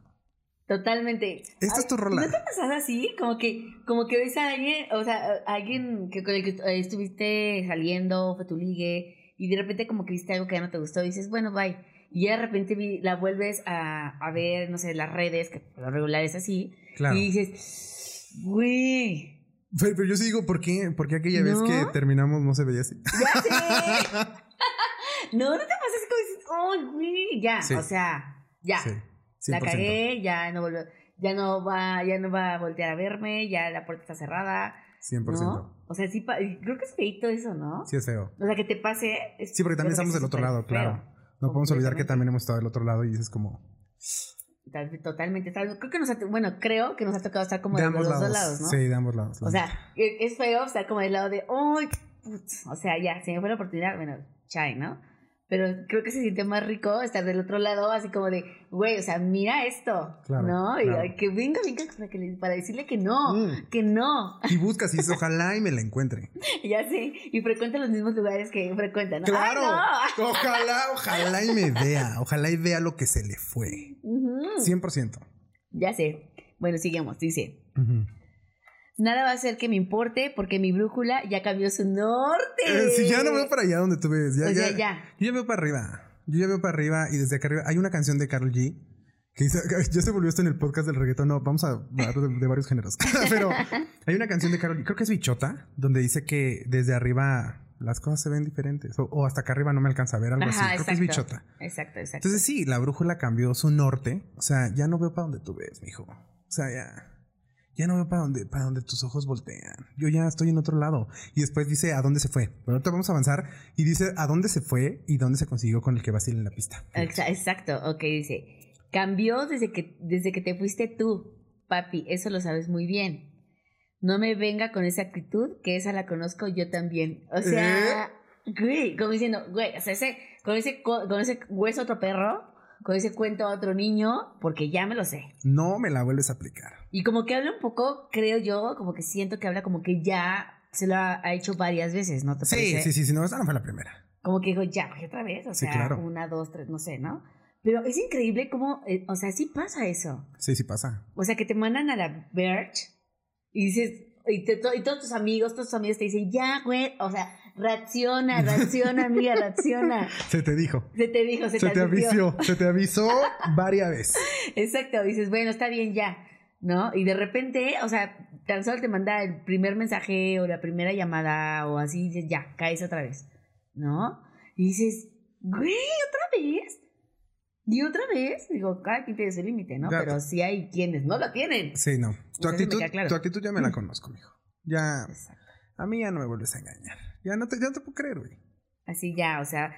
Totalmente. Esta es tu rola. ¿No te ha pasado así? Como que, como que ves a alguien, o sea, a alguien que con el que estuviste saliendo, fue tu ligue, y de repente como que viste algo que ya no te gustó y dices, bueno, bye. Y ya de repente vi- la vuelves a, a ver, no sé, las redes, que por lo regular es así, Claro. y dices, güey, Pero, pero yo sí digo, ¿por qué? Porque aquella vez que terminamos no se veía así. ya sé. no, no te pases como dices, oh, güey, ya, Sí. o sea, ya. Sí, La 100%. cagué, ya no volvió, ya no va, ya no va a voltear a verme, ya la puerta está cerrada, 100%. ¿no? O sea, sí, creo que es feito eso, ¿no? Sí, es feo. O sea, que te pase. es- Sí, porque también estamos del otro lado, feo. claro. No podemos olvidar que también hemos estado del otro lado y dices como... Tal- Totalmente. tal- Creo que nos ha, bueno, creo que nos ha tocado estar como de de, ambos los lados. dos lados, ¿no? Sí, de ambos lados. O sea, e- es feo estar como del lado de, ¡ay! putz", O sea, ya, se me fue la oportunidad, bueno, chai, ¿no? Pero creo que se siente más rico estar del otro lado, así como de, güey, o sea, mira esto, Claro, ¿no? Y claro. que venga, venga, para, que le- para decirle que no, Mm. que no. Y buscas y ojalá y me la encuentre. ya sé, y frecuenta los mismos lugares que frecuentan. ¿no? ¡Claro! ¡Ay, Ojalá, ojalá y me vea. Ojalá y vea lo que se le fue. 100%. Ya sé. Bueno, sigamos. Dice, nada va a hacer que me importe porque mi brújula ya cambió su norte. Eh, si ya no veo para allá donde tú ves. Ya, O sea, ya, ya. Yo ya veo para arriba. Yo ya veo para arriba y desde acá arriba hay una canción de Carol G. Que dice, ya se volvió esto en el podcast del reggaetón. No, vamos a hablar de, de varios géneros. Pero hay una canción de Carol G, creo que es Bichota, donde dice que desde arriba las cosas se ven diferentes. O, o hasta acá arriba no me alcanza a ver algo Ajá, así. Creo que es exacto. Bichota. Exacto, exacto. Entonces sí, la brújula cambió su norte. O sea, ya no veo para donde tú ves, mijo. O sea, ya. Ya no veo para donde, para donde tus ojos voltean. Yo ya estoy en otro lado. Y después dice a dónde se fue. Pero ahorita vamos a avanzar. Y dice a dónde se fue y dónde se consiguió con el que vacila en la pista. Exa- Exacto, ok, dice. Cambió desde que, desde que te fuiste tú, papi, eso lo sabes muy bien. No me venga con esa actitud, que esa la conozco yo también. O sea, güey, como diciendo, güey, o sea, ese, con, ese, co- con ese hueso otro perro, con ese cuento a otro niño, porque ya me lo sé. No me la vuelves a aplicar. Y como que habla un poco, creo yo, como que siento que habla como que ya se lo ha, ha hecho varias veces, ¿no te Sí, parece? sí, sí, sí. No, esa no fue la primera. Como que digo, ya, pues otra vez, o Sí, sea, claro. una, dos, tres, no sé, ¿no? Pero es increíble cómo, eh, o sea, sí pasa eso. Sí, sí pasa. O sea, que te mandan a la Verge y dices, y, te- y todos tus amigos, todos tus amigos te dicen, ya, güey, o sea, reacciona, reacciona, amiga, reacciona. Se te dijo. Se te dijo, se, Se te advirtió. avisó. Se te avisó varias veces. Exacto, dices, bueno, está bien ya, ¿no? Y de repente, o sea, tan solo te manda el primer mensaje o la primera llamada o así, dices, ya, caes otra vez, ¿no? Y dices, güey, otra vez. Y otra vez, digo, cada quien tiene su límite, ¿no? Pero sí hay quienes no lo tienen. Sí, no. Tu actitud, claro. tu actitud ya me la conozco, mijo. Ya. Exacto. A mí ya no me vuelves a engañar. Ya no te, ya no te puedo creer, güey. Así ya, o sea,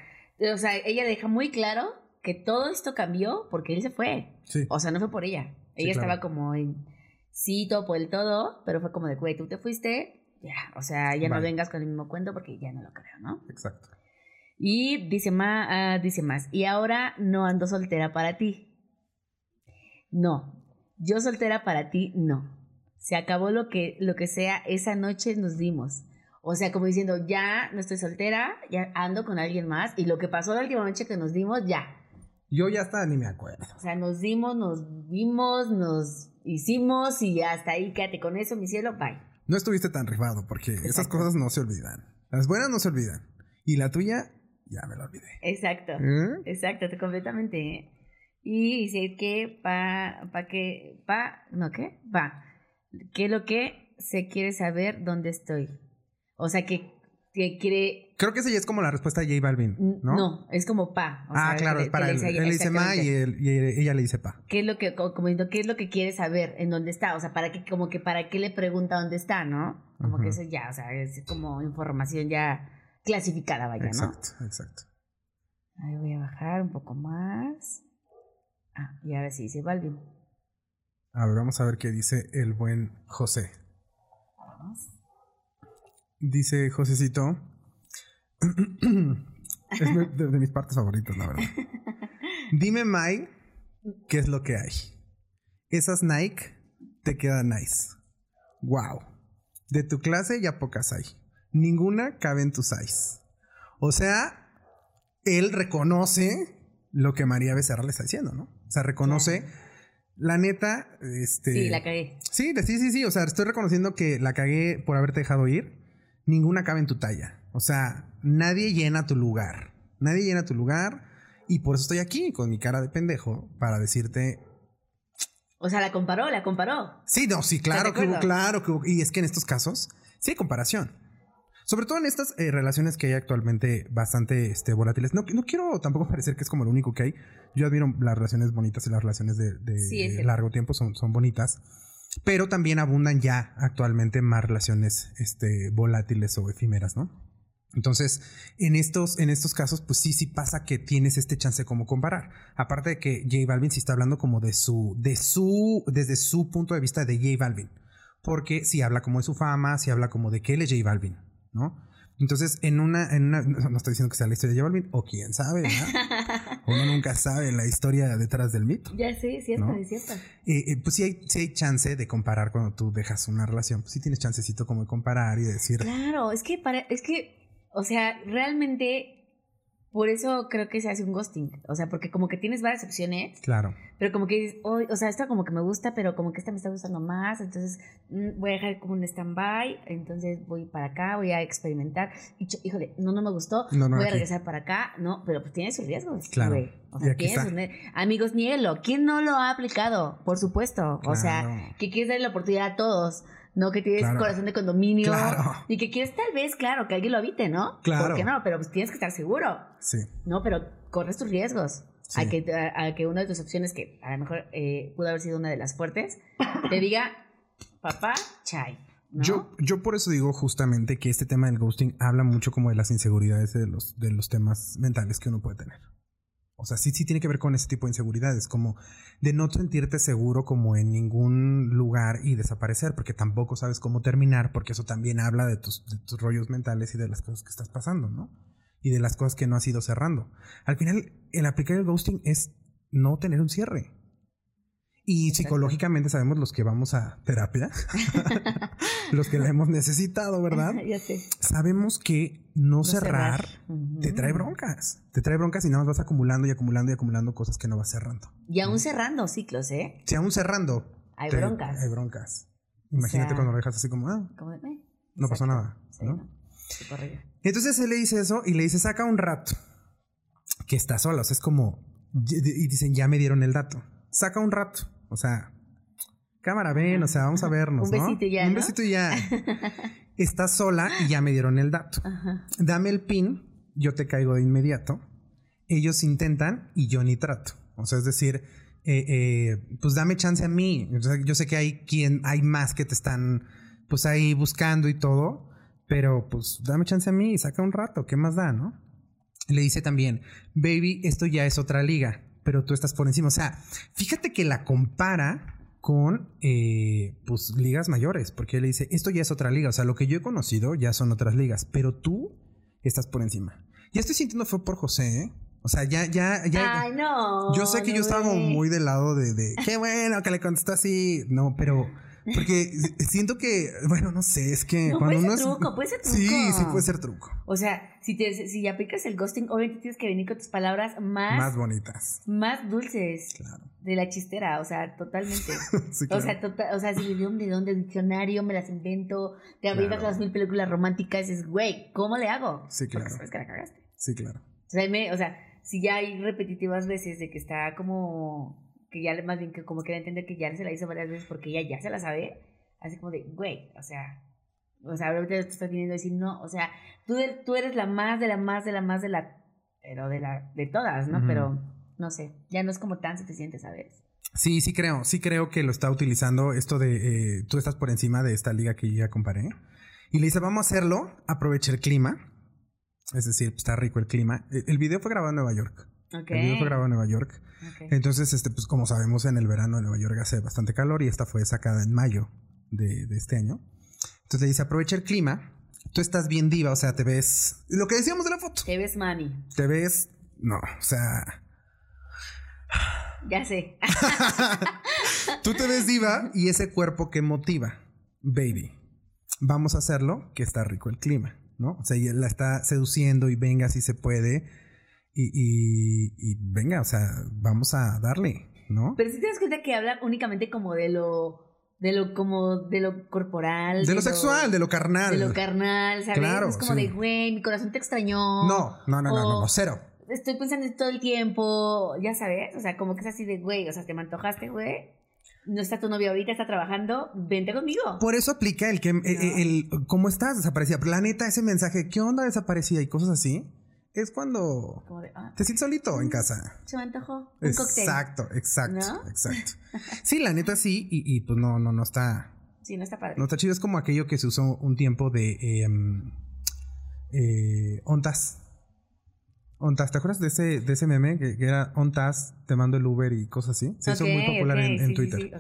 o sea, ella deja muy claro que todo esto cambió porque él se fue. Sí. O sea, no fue por ella. Sí, Ella claro. estaba como en sí, todo por el todo, pero fue como de, güey, tú te fuiste, ya, o sea, ya no vengas con el mismo cuento porque ya no lo creo, ¿no? Exacto. Y dice más, dice más, y ahora no ando soltera para ti. No, yo soltera para ti, no. Se acabó lo que, lo que sea, esa noche nos dimos. O sea, como diciendo, ya no estoy soltera, ya ando con alguien más, y lo que pasó la última noche que nos dimos, ya. Yo ya hasta ni me acuerdo. O sea, nos dimos, nos vimos, nos hicimos, y hasta ahí quédate con eso, mi cielo, bye. No estuviste tan rifado porque esas Exacto. cosas no se olvidan. Las buenas no se olvidan. Y la tuya, ya me la olvidé. Exacto. ¿Eh? Exacto, completamente. ¿eh? Y dice que pa, pa que, pa, no, ¿qué? Pa, que lo que se quiere saber dónde estoy. O sea que que quiere... Creo que esa ya es como la respuesta de J Balvin, ¿no? No, es como pa. o ah, sea, claro, que- es para que él. le dice- Él le dice ma y, exactamente. él- y ella le dice pa. ¿Qué es lo que, co- como diciendo, qué es lo que quiere saber? ¿En dónde está? O sea, para qué, como que para qué le pregunta dónde está, ¿no? Como que eso ya, o sea, es como información ya clasificada, vaya, ¿no? Exacto, exacto. Ahí voy a bajar un poco más. Ah, y ahora sí dice Balvin. A ver, vamos a ver qué dice el buen José. Vamos. Dice Josecito. es de, de- de mis partes favoritas, la verdad. Dime, Mai, ¿qué es lo que hay? Esas Nike te quedan nice. Wow. De tu clase ya pocas hay. Ninguna cabe en tus size. O sea, él reconoce lo que María Becerra le está diciendo, ¿no? O sea, reconoce. La neta, este. Sí, la cagué. Sí, sí, sí, sí. O sea, estoy reconociendo que la cagué por haberte dejado ir. Ninguna cabe en tu talla. O sea, nadie llena tu lugar. Nadie llena tu lugar. Y por eso estoy aquí con mi cara de pendejo para decirte. O sea, la comparó, la comparó. Sí, no, sí, claro ¿Estás que hubo, claro que hubo. Y es que en estos casos sí hay comparación. Sobre todo en estas eh, relaciones que hay actualmente bastante este, volátiles. No, no quiero tampoco parecer que es como lo único que hay. Yo admiro las relaciones bonitas y las relaciones de, de Sí, largo tiempo son, son bonitas. Pero también abundan ya actualmente más relaciones este, volátiles o efímeras, ¿no? Entonces, en estos, en estos casos, pues sí, sí pasa que tienes este chance como comparar. Aparte de que J Balvin sí está hablando como de su, de su, desde su punto de vista de J Balvin. Porque si habla como de su fama, si habla como de que él es J Balvin, ¿no? Entonces, en una, en una, no estoy diciendo que sea la historia de Balvin, o quién sabe, ¿verdad? Uno nunca sabe la historia detrás del mito. Ya es cierto, ¿No? es cierto. Eh, eh, pues sí hay, sí hay chance de comparar cuando tú dejas una relación. Pues sí tienes chancecito como de comparar y de decir, Claro, es que para, es que, o sea, realmente por eso creo que se hace un ghosting. O sea, porque como que tienes varias opciones, claro, pero como que dices, "Oy, o sea, esta como que me gusta, pero como que esta me está gustando más, entonces mm, voy a dejar como un stand-by, entonces voy para acá, voy a experimentar. Y cho- híjole, no, no me gustó, No, no, voy a regresar para acá, no, pero pues tiene sus riesgos. Claro. güey. O sea, tiene sus Amigos, niéguelo. ¿Quién no lo ha aplicado? Por supuesto. O sea, que quieres darle la oportunidad a todos. No que tienes Claro. corazón de condominio. Claro. Y que quieres tal vez, claro, que alguien lo habite, ¿no? Claro. ¿Por qué no? Pero pues tienes que estar seguro. sí. No, pero corres tus riesgos. Sí. A, que, a, a que una de tus opciones, que a lo mejor eh, pudo haber sido una de las fuertes, te diga, papá, chai. ¿no? Yo, yo por eso digo justamente que este tema del ghosting habla mucho como de las inseguridades de los, de los temas mentales que uno puede tener. O sea, sí, sí tiene que ver con ese tipo de inseguridades, como de no sentirte seguro como en ningún lugar y desaparecer, porque tampoco sabes cómo terminar, porque eso también habla de tus, de tus rollos mentales y de las cosas que estás pasando, ¿no? Y de las cosas que no has ido cerrando. Al final, el aplicar el ghosting es no tener un cierre. Y psicológicamente sabemos los que vamos a terapia, los que la hemos necesitado, ¿verdad? ya sé. Sabemos que no, No cerrar, te trae broncas. Te trae broncas y nada más vas acumulando y acumulando y acumulando cosas que no vas cerrando. Y aún cerrando ciclos, ¿eh? Si aún cerrando, Hay te- broncas. Hay broncas. Imagínate sea- cuando lo dejas así como, ah, Como de, eh, no pasó nada. Sí. Sí. Entonces él le dice eso y le dice, saca un rato. Que está sola. O sea, es como. Y dicen, ya me dieron el dato. Saca un rato. O sea, cámara, ven, o sea, vamos a vernos. Un ¿no? besito y ya, Un ¿no? besito y ya. Estás sola y ya me dieron el dato. Ajá. Dame el pin, yo te caigo de inmediato. Ellos intentan y yo ni trato. O sea, es decir, eh, eh, pues dame chance a mí. O sea, yo sé que hay quien, hay más que te están, pues ahí buscando y todo, pero pues dame chance a mí, saca un rato, ¿qué más da, no? Le dice también, baby, esto ya es otra liga, pero tú estás por encima. O sea, fíjate que la compara con eh, pues ligas mayores, porque él le dice, esto ya es otra liga, o sea, lo que yo he conocido ya son otras ligas, pero tú estás por encima. Ya estoy sintiendo fue por José, ¿eh? O sea, ya, ya, ya. Ay, no. yo sé que no, yo estaba muy del lado de, de, qué bueno que le contestó así, no, pero porque siento que, bueno, no sé, es que No, cuando puede uno ser es- truco, puede ser truco. Sí, sí puede ser truco. O sea, si, te, si aplicas el ghosting, obviamente tienes que venir con tus palabras más, Más bonitas. más dulces Claro. de la chistera, o sea, totalmente. Sí, O claro. sea, tota- o sea, si de un de dónde diccionario me las invento, te Claro. las mil películas románticas, es güey, ¿cómo le hago? Sí, Porque claro. sabes que la cagaste. Sí, claro. O sea, me- o sea, si ya hay repetitivas veces de que está como que ya más bien que como que entender que ya se la hizo varias veces porque ella ya se la sabe, así como de, güey, o sea, O sea, ahorita te estás viniendo a decir, no, o sea, tú, tú eres la más de la más de la más de la, pero de la, de todas, ¿no? Pero, no sé, ya no es como tan suficiente, ¿sabes? Sí, sí creo, sí creo que lo está utilizando esto de, eh, tú estás por encima de esta liga que ya comparé. Y le dice, vamos a hacerlo, aprovecha el clima. Es decir, está rico el clima. E, el video fue grabado en Nueva York. El video fue grabado en Nueva York. Entonces, este, pues como sabemos, en el verano en Nueva York hace bastante calor y esta fue sacada en mayo de, de este año. Entonces le dice, aprovecha el clima. Tú estás bien diva, o sea, te ves... Lo que decíamos de la foto. Te ves mami. Te ves... No, o sea... Ya sé. Tú te ves diva y ese cuerpo que motiva. Baby. Vamos a hacerlo, que está rico el clima, ¿no? O sea, y él la está seduciendo y venga si se puede. Y, y, venga, o sea, vamos a darle, ¿no? Pero si te das cuenta que habla únicamente como de lo de lo como de lo corporal de, lo sexual de lo carnal de lo carnal ¿sabes? Claro, es como de güey mi corazón te extrañó no no no no, no, cero estoy pensando en todo el tiempo ya sabes o sea como que es así de güey o sea te me antojaste güey no está tu novia ahorita, está trabajando, vente conmigo. Por eso aplica el que, el, ¿cómo estás? Desaparecida. Planeta, ese mensaje, ¿qué onda desaparecida? Y cosas así es cuando ah, te sientes solito en casa. Se me antojó un exacto, Exacto, exacto, Sí, la neta sí, y, pues no, no, no está. Sí, no está padre. No está chido, es como aquello que se usó un tiempo de em, eh, ontas. Ontas, ¿te acuerdas de ese, de ese meme que, era Ontas, te mando el Uber y cosas así? Se hizo muy popular en, Twitter.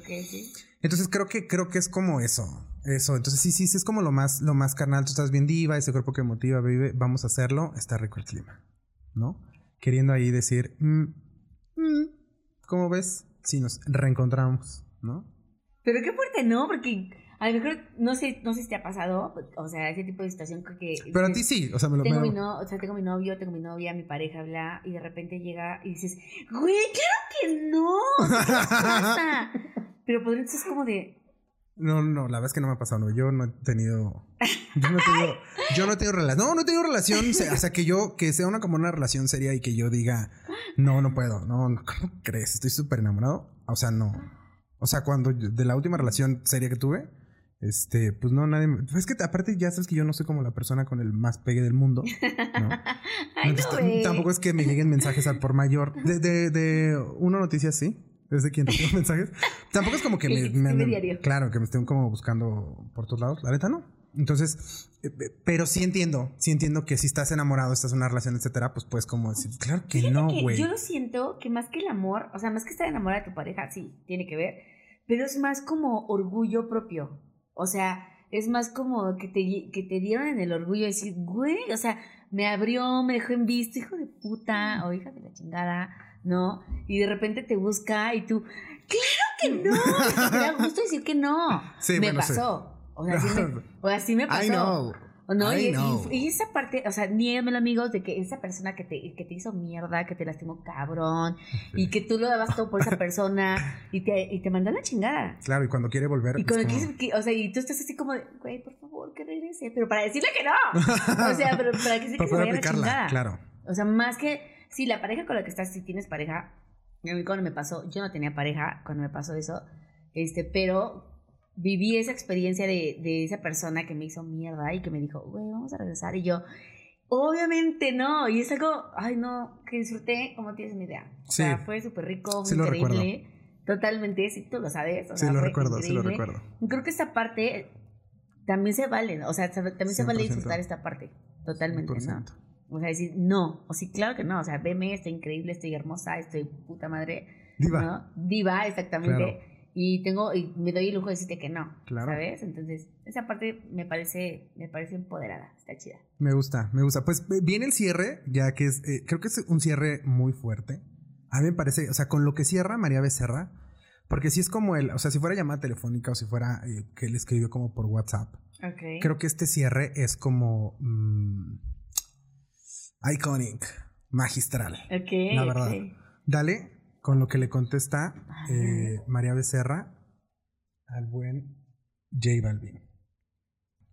Entonces creo que, creo que es como eso. Eso, entonces sí, sí, sí, es como lo más, lo más carnal. Tú estás bien diva, ese cuerpo que motiva, vive, vamos a hacerlo, está rico el clima, ¿no? Queriendo ahí decir, mm, mm, ¿cómo ves? Si nos reencontramos, ¿no? Pero qué fuerte, ¿no? Porque a lo mejor, no sé, no sé si te ha pasado, o sea, ese tipo de situación creo que... Pero a ti sí, o sea, me lo... Tengo, mi no, o sea, tengo mi novio, tengo mi novia, mi pareja, bla, y de repente llega y dices, güey, claro que no, ¿qué pasa? Pero por dentro es como de, no, no, la verdad es que no me ha pasado. No. Yo no he tenido. Yo no he tenido. yo no he tenido relación. No, no he tenido relación. O sea, que yo, que sea una como una relación seria y que yo diga, no, no puedo. No, ¿cómo crees? Estoy súper enamorado. O sea, no. O sea, cuando de la última relación seria que tuve, este, pues no, nadie. Es que aparte ya sabes que yo no soy como la persona con el más pegue del mundo. ¿no? tampoco es que me lleguen mensajes al por mayor. De, de, de una noticia sí desde quien recibo mensajes. Tampoco es como que me, Claro, que me estén como buscando por todos lados. La neta no. Entonces, eh, eh, pero sí entiendo, sí entiendo que si estás enamorado, estás en una relación, etcétera, pues puedes como decir, claro que no, güey. Yo lo siento que más que el amor, o sea, más que estar enamorada de tu pareja, sí, tiene que ver, pero es más como orgullo propio. O sea, es más como que te, que te dieron en el orgullo de decir, güey, o sea, me abrió, me dejó en visto, hijo de puta, o hija de la chingada ¿no? Y de repente te busca y tú, claro que no, te da gusto decir que no. me pasó. O, sea, así me, o me pasó. ¿No? Y, y, esa parte, o sea, niégamelo, amigos, de que esa persona que te, que te hizo mierda, que te lastimó cabrón, y que tú lo dabas todo por esa persona, y te, y te mandó la chingada. Claro, y cuando quiere volver. Y cuando o sea, y tú estás así como de, güey, por favor, que regrese, pero para decirle que no. o sea, pero para que se, que se vaya la chingada. Claro. O sea, más que Sí, la pareja con la que estás, si tienes pareja, a mí cuando me pasó, yo no tenía pareja cuando me pasó eso, este, pero viví esa experiencia de, de esa persona que me hizo mierda y que me dijo, güey, vamos a regresar. Y yo, obviamente no. Y es algo, ay, no, que disfruté, como tienes una idea. O sea, fue súper rico, sí increíble. Totalmente, sí, tú lo sabes. O sí, lo recuerdo, sí lo recuerdo. Creo que esta parte también se vale, o sea, también se vale disfrutar esta parte. Totalmente, ¿no? O sea, decir, no, o sí, claro que no, o sea, veme, estoy increíble, estoy hermosa, estoy puta madre. Diva. ¿no? Diva, exactamente. Y tengo, y me doy el lujo de decirte que no, claro. ¿sabes? Entonces, esa parte me parece, me parece empoderada, está chida. Me gusta, me gusta. Pues viene el cierre, ya que es, eh, creo que es un cierre muy fuerte. A mí me parece, o sea, con lo que cierra María Becerra, porque si es como el, o sea, si fuera llamada telefónica o si fuera eh, que él escribió como por WhatsApp, okay. creo que este cierre es como... Mm, Iconic, magistral. Ok. La verdad. Dale con lo que le contesta eh, María Becerra al buen J Balvin.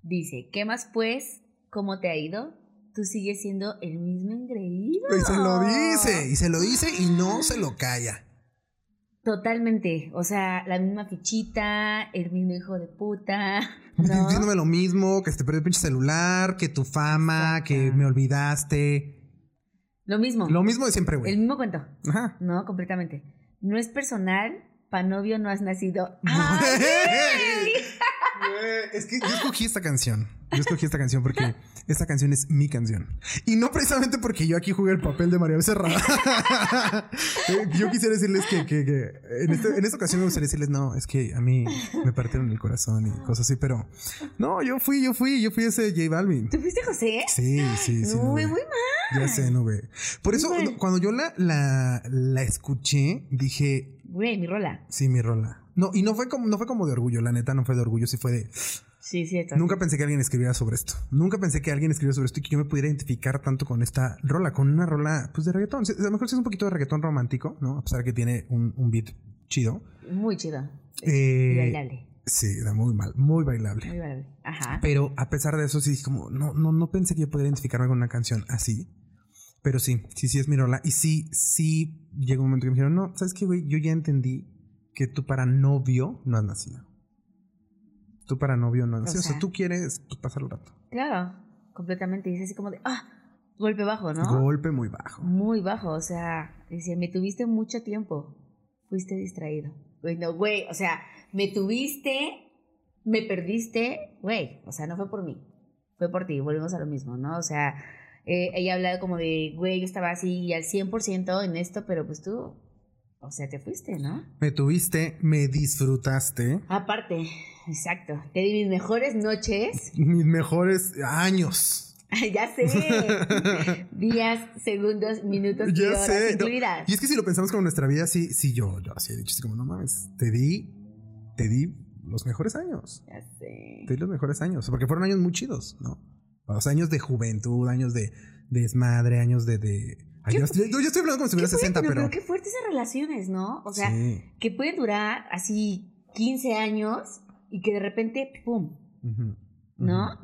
Dice, ¿qué más pues? ¿Cómo te ha ido? Tú sigues siendo el mismo engreído. Y se lo dice, y se lo dice y no se lo calla. Totalmente. O sea, la misma fichita, el mismo hijo de puta. ¿no? Diciéndome lo mismo, que se te perdió el pinche celular, que tu fama, Exacto. que me olvidaste. Lo mismo. Lo mismo de siempre, El güey. mismo cuento. Ajá. No, completamente. No es personal, pa' novio no has nacido. ¡Ay! Güey, Es que yo escogí esta canción. Yo escogí esta canción porque esta canción es mi canción. Y no precisamente porque yo aquí jugué el papel de María Becerra. Eh, yo quisiera decirles que, que- que en, este- en esta ocasión me gustaría decirles, no, es que a mí me partieron el corazón y cosas así, pero no, yo fui, yo fui, yo fui ese J Balvin. ¿Tú fuiste José? Sí, sí, sí. no, güey, muy mal. Ya sé, nube. Por eso, Muy mal. cuando yo la, la, la escuché, dije, Güey, mi rola. sí, mi rola. No, y no fue como, no fue como de orgullo, la neta, no fue de orgullo, sí fue de. Sí. Nunca pensé que alguien escribiera sobre esto. Nunca pensé que alguien escribiera sobre esto y que yo me pudiera identificar tanto con esta rola, con una rola, pues de reggaetón. A lo mejor sí es un poquito de reggaetón romántico, ¿no? A pesar de que tiene un, un beat chido. Muy chido. Eh, Y bailable. Sí, da muy mal, muy bailable. Muy bailable. Ajá. Pero a pesar de eso, sí, como, no, no, no pensé que yo pudiera identificarme con una canción así. Pero sí, sí, sí es mi rola. Y sí, sí, llegó un momento que me dijeron, no, ¿sabes qué, güey? Yo ya entendí que tú para novio no has nacido. Tú para novio no has nacido. O sea, sea, tú quieres pues, pasar el rato. Claro, completamente. Dice así como de, ah, golpe bajo, ¿no? Golpe muy bajo. Muy bajo, o sea, dice, me tuviste mucho tiempo, fuiste distraído. Güey, no, güey, o sea, me tuviste, me perdiste, güey, o sea, no fue por mí, fue por ti, volvemos a lo mismo, ¿no? O sea, eh, ella hablaba como de, güey, yo estaba así al 100% en esto, pero pues tú, o sea, te fuiste, ¿no? Me tuviste, me disfrutaste. Aparte, exacto, te di mis mejores noches, Mis mejores años. ya sé, días, segundos, minutos y horas sé. no. Y es que si lo pensamos como nuestra vida, sí, sí, yo, yo así he dicho, así como, no mames, te di, te di los mejores años. Ya sé. Te di los mejores años, porque fueron años muy chidos, ¿no? O sea, años de juventud, años de, de desmadre, años de... de ay, yo, estoy hablando como si tuviera Qué 60, fuerte, pero... qué fuertes esas relaciones, ¿no? O sea, sí. que pueden durar así 15 años y que de repente, ¡pum! ¿No?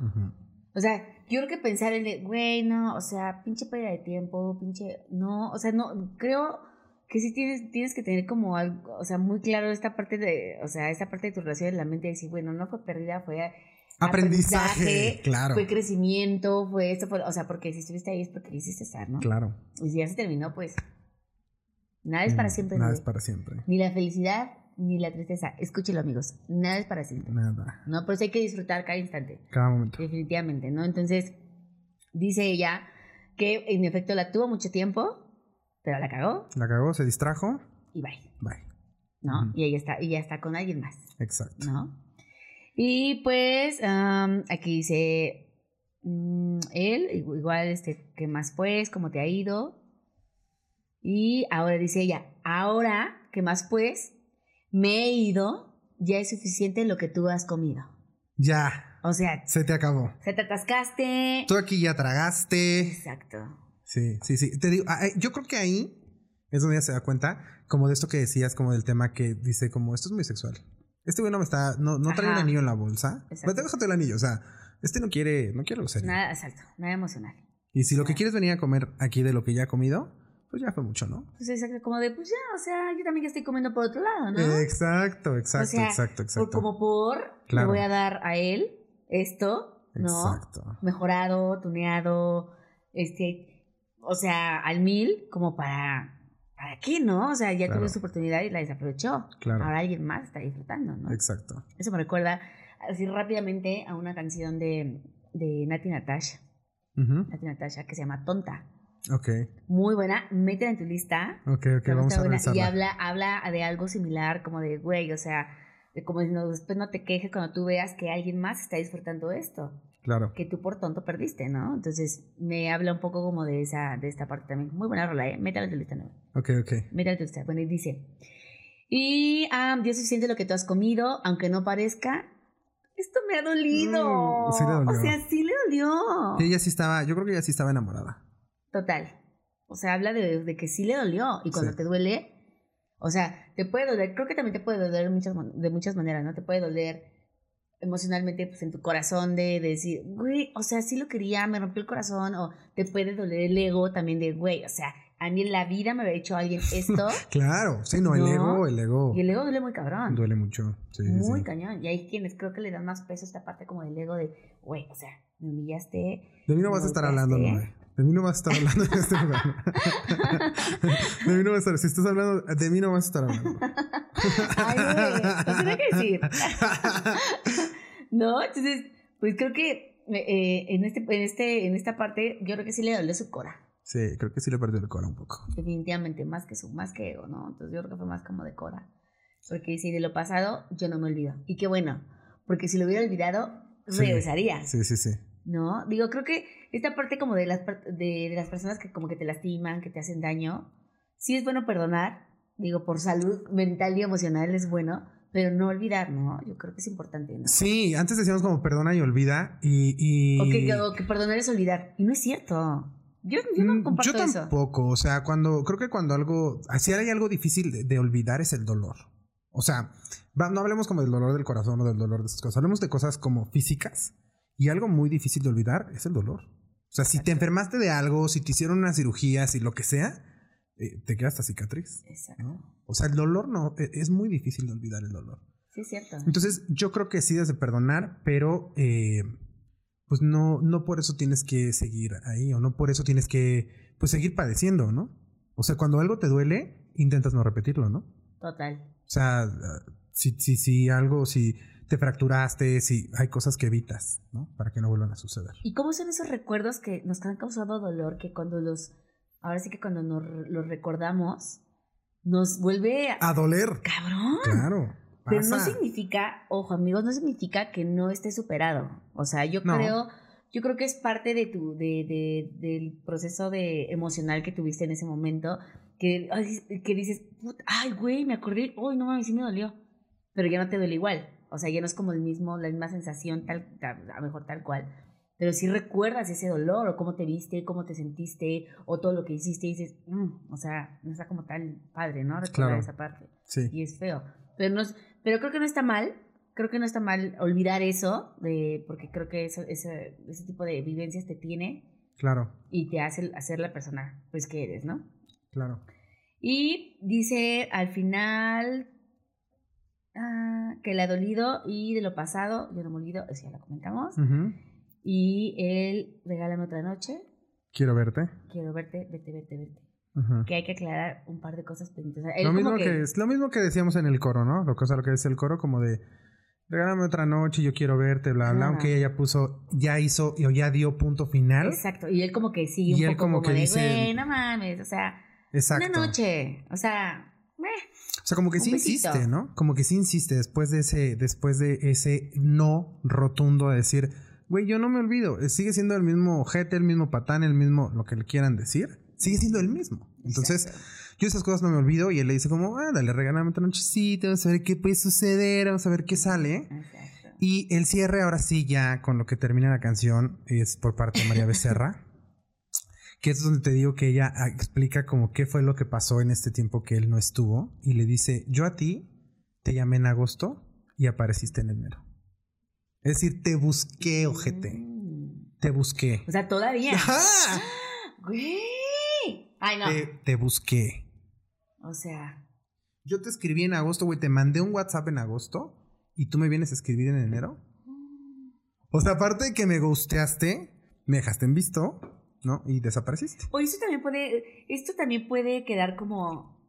O sea, yo creo que pensar en de, güey, no, o sea, pinche pérdida de tiempo, pinche, no, o sea, no, creo que sí tienes, tienes que tener como algo, o sea, muy claro esta parte de, o sea, esta parte de tu relación en la mente de decir, bueno, no fue pérdida, fue Aprendizaje, claro. fue crecimiento, fue esto, fue, o sea, porque si estuviste ahí es porque quisiste estar, ¿no? Claro. Y si ya se terminó, pues, nada es para Mm, siempre. Nada es para siempre. Ni la felicidad ni la tristeza. Escúchelo, amigos. Nada es para siempre. Nada. ¿No? Por eso hay que disfrutar cada instante. Cada momento. Definitivamente, ¿no? Entonces, dice ella que en efecto la tuvo mucho tiempo, pero la cagó La cagó, se distrajo. y bye. Bye. ¿no? Ujú. Y ella está, y ya está con alguien más, Exacto. ¿no? Y pues aquí dice mm, él, igual, este, ¿qué más pues? ¿Cómo te ha ido? Y ahora dice ella, ahora, ¿qué más pues? Me he ido, ya es suficiente lo que tú has comido. Ya. O sea, Se te acabó. se te atascaste. Tú aquí ya tragaste. Exacto. Sí, sí, sí. Te digo, eh, yo creo que ahí es donde ella se da cuenta, como de esto que decías, como del tema que dice, como esto es muy sexual. Este güey no me está, no, no trae un Ajá. anillo en la bolsa. Exacto. Pero déjate el anillo, o sea, este no quiere, no quiere algo serio. Nada, exacto, nada emocional. Y si lo que quieres venir a comer aquí de lo que ya ha comido, pues ya fue mucho, ¿no? Pues exacto, como de, pues ya, o sea, yo también ya estoy comiendo por otro lado, ¿no? Exacto, exacto, O sea, exacto, Por, exacto. como por, Claro. le voy a dar a él esto, ¿no? Exacto. Mejorado, tuneado, este, o sea, al mil, como para, ¿para qué, no? O sea, ya Claro. tuve su oportunidad y la desaprovechó. Claro. Ahora alguien más está disfrutando, ¿no? Exacto. Eso me recuerda así rápidamente a una canción de, de Nati Natasha, Ujú. Nati Natasha, que se llama Tonta. Ok, Muy buena, métela en tu lista. ok, ok, vamos a revisarla. Y habla, habla de algo similar, como de, güey, o sea, de como diciendo, después no te quejes cuando tú veas que alguien más está disfrutando esto, Claro. que tú por tonto perdiste, ¿no? Entonces, me habla un poco como de esa, de esta parte también. Muy buena rola, ¿eh? Métela en tu lista, ¿no? Ok, ok. Métela en tu lista. Bueno, y dice, y ah, Dios suficiente lo que tú has comido, aunque no parezca, esto me ha dolido. Mm, sí le dolió. O sea, sí le dolió. Sí, ella sí estaba, yo creo que ella sí estaba enamorada. Total. O sea, habla de, de que sí le dolió. Y cuando Sí. te duele, o sea, te puede doler. Creo que también te puede doler de muchas, de muchas maneras, ¿no? Te puede doler emocionalmente, pues en tu corazón, de, de decir, güey, o sea, sí lo quería, me rompió el corazón. O te puede doler el ego también de, güey, o sea, a mí en la vida me había hecho alguien esto. claro, sí, no, el No. ego, el ego y el ego duele muy cabrón. duele mucho. Sí, muy sí. cañón. Y hay quienes creo que le dan más peso a esta parte como del ego de, güey, o sea, me humillaste. De mí no vas a estar hablando, golpeaste. De mí no vas a estar hablando en este lugar. De mí no vas a estar. Si estás hablando, de mí no vas a estar hablando. Ay, güey, no sé qué decir. no, entonces, pues creo que eh, en, este, en, este, en esta parte, yo creo que sí le dolió su cora. Sí, creo que sí le perdió el corazón un poco. Definitivamente, más que su, más que ego, ¿no? Entonces yo creo que fue más como de cora. Porque si de lo pasado, yo no me olvido. Y qué bueno, porque si lo hubiera olvidado, Sí. regresaría. Sí, sí, sí. ¿No? Digo, creo que esta parte como de las, de, de las personas que como que te lastiman, que te hacen daño, sí es bueno perdonar. Digo, por salud mental y emocional es bueno, pero no olvidar, ¿no? Yo creo que es importante, ¿no? Sí, antes decíamos como perdona y olvida. Y. y... O, que, o que perdonar es olvidar. Y no es cierto. Yo, yo no Mm, comparto Yo eso. tampoco, o sea, cuando creo que cuando algo, si hay algo difícil de, de olvidar es el dolor. O sea, no hablemos como del dolor del corazón o del dolor de esas cosas, hablemos de cosas como físicas y algo muy difícil de olvidar es el dolor. O sea, si te enfermaste de algo, si te hicieron una cirugía, si lo que sea, eh, te queda esta cicatriz. Exacto. ¿no? O sea, el dolor no, e- es muy difícil de olvidar el dolor. Sí, es cierto. Entonces, yo creo que sí debes de perdonar, pero eh, pues no, no por eso tienes que seguir ahí, o no por eso tienes que pues seguir padeciendo, ¿no? O sea, cuando algo te duele, intentas no repetirlo, ¿no? Total. O sea, si, si, si algo, si te fracturaste, si hay cosas que evitas, ¿no? Para que no vuelvan a suceder. ¿Y cómo son esos recuerdos que nos han causado dolor que cuando los, ahora sí que cuando nos los recordamos, nos vuelve a... A doler. cabrón? Claro. Pero no significa, ojo amigos, no significa que no esté superado. O sea, yo No. creo, yo creo que es parte de tu, de, de- del proceso de emocional que tuviste en ese momento, que, ay, que dices, "Put- ay, güey, me acordé, uy, no mames, sí me dolió. Pero ya no te duele igual. O sea, ya no es como el mismo, la misma sensación, tal, tal- a lo mejor tal cual. Pero sí recuerdas ese dolor, o cómo te viste, cómo te sentiste, o todo lo que hiciste, y dices, "Mm", o sea, no está como tal padre, ¿no? Recordar Claro. esa parte Sí. y es feo. Pero, no, es- pero creo que no está mal, creo que no está mal olvidar eso, de, porque creo que eso, ese, ese tipo de vivencias te tiene Claro, y te hace hacer la persona pues que eres, ¿no? claro. Y dice al final ah, que le ha dolido y de lo pasado, yo no me olvido, eso ya lo comentamos. Y él, regálame otra noche, Quiero verte. quiero verte, verte, verte, verte. Que hay que aclarar un par de cosas pendientes. O sea, él Lo mismo que... es lo mismo que decíamos en el coro, ¿no? Lo que, o sea, lo que dice el coro como de regálame otra noche, yo quiero verte, bla, bla, Claro. aunque ella ya puso, ya hizo o ya dio punto final. Exacto, y él como que Y un él poco como como, que de, dice- no mames, o sea, Exacto. una noche, o sea, meh, O sea, como que sí besito. insiste, ¿no? Como que sí insiste después de ese, después de ese no rotundo de decir, güey, yo no me olvido, sigue siendo el mismo ojete, el mismo patán, el mismo, lo que le quieran decir, sigue siendo el mismo. Entonces, exacto. yo esas cosas no me olvido y él le dice como, ah, dale, regálame otra nochecita, vamos a ver qué puede suceder, vamos a ver qué sale. Exacto. Y el cierre, ahora sí, ya con lo que termina la canción, es por parte de María Becerra. que es donde te digo que ella explica como qué fue lo que pasó en este tiempo que él no estuvo. Y le dice, yo a ti te llamé en agosto y apareciste en enero. Es decir, te busqué, ojete. Mm. Te busqué. O sea, todavía. ¡Ajá! Güey. Ay, no. Te, te busqué. O sea, Yo te escribí en agosto, güey. Te mandé un WhatsApp en agosto y tú me vienes a escribir en enero. O sea, aparte de que me gusteaste, me dejaste en visto, ¿no? Y desapareciste. o esto también puede, esto también puede quedar como,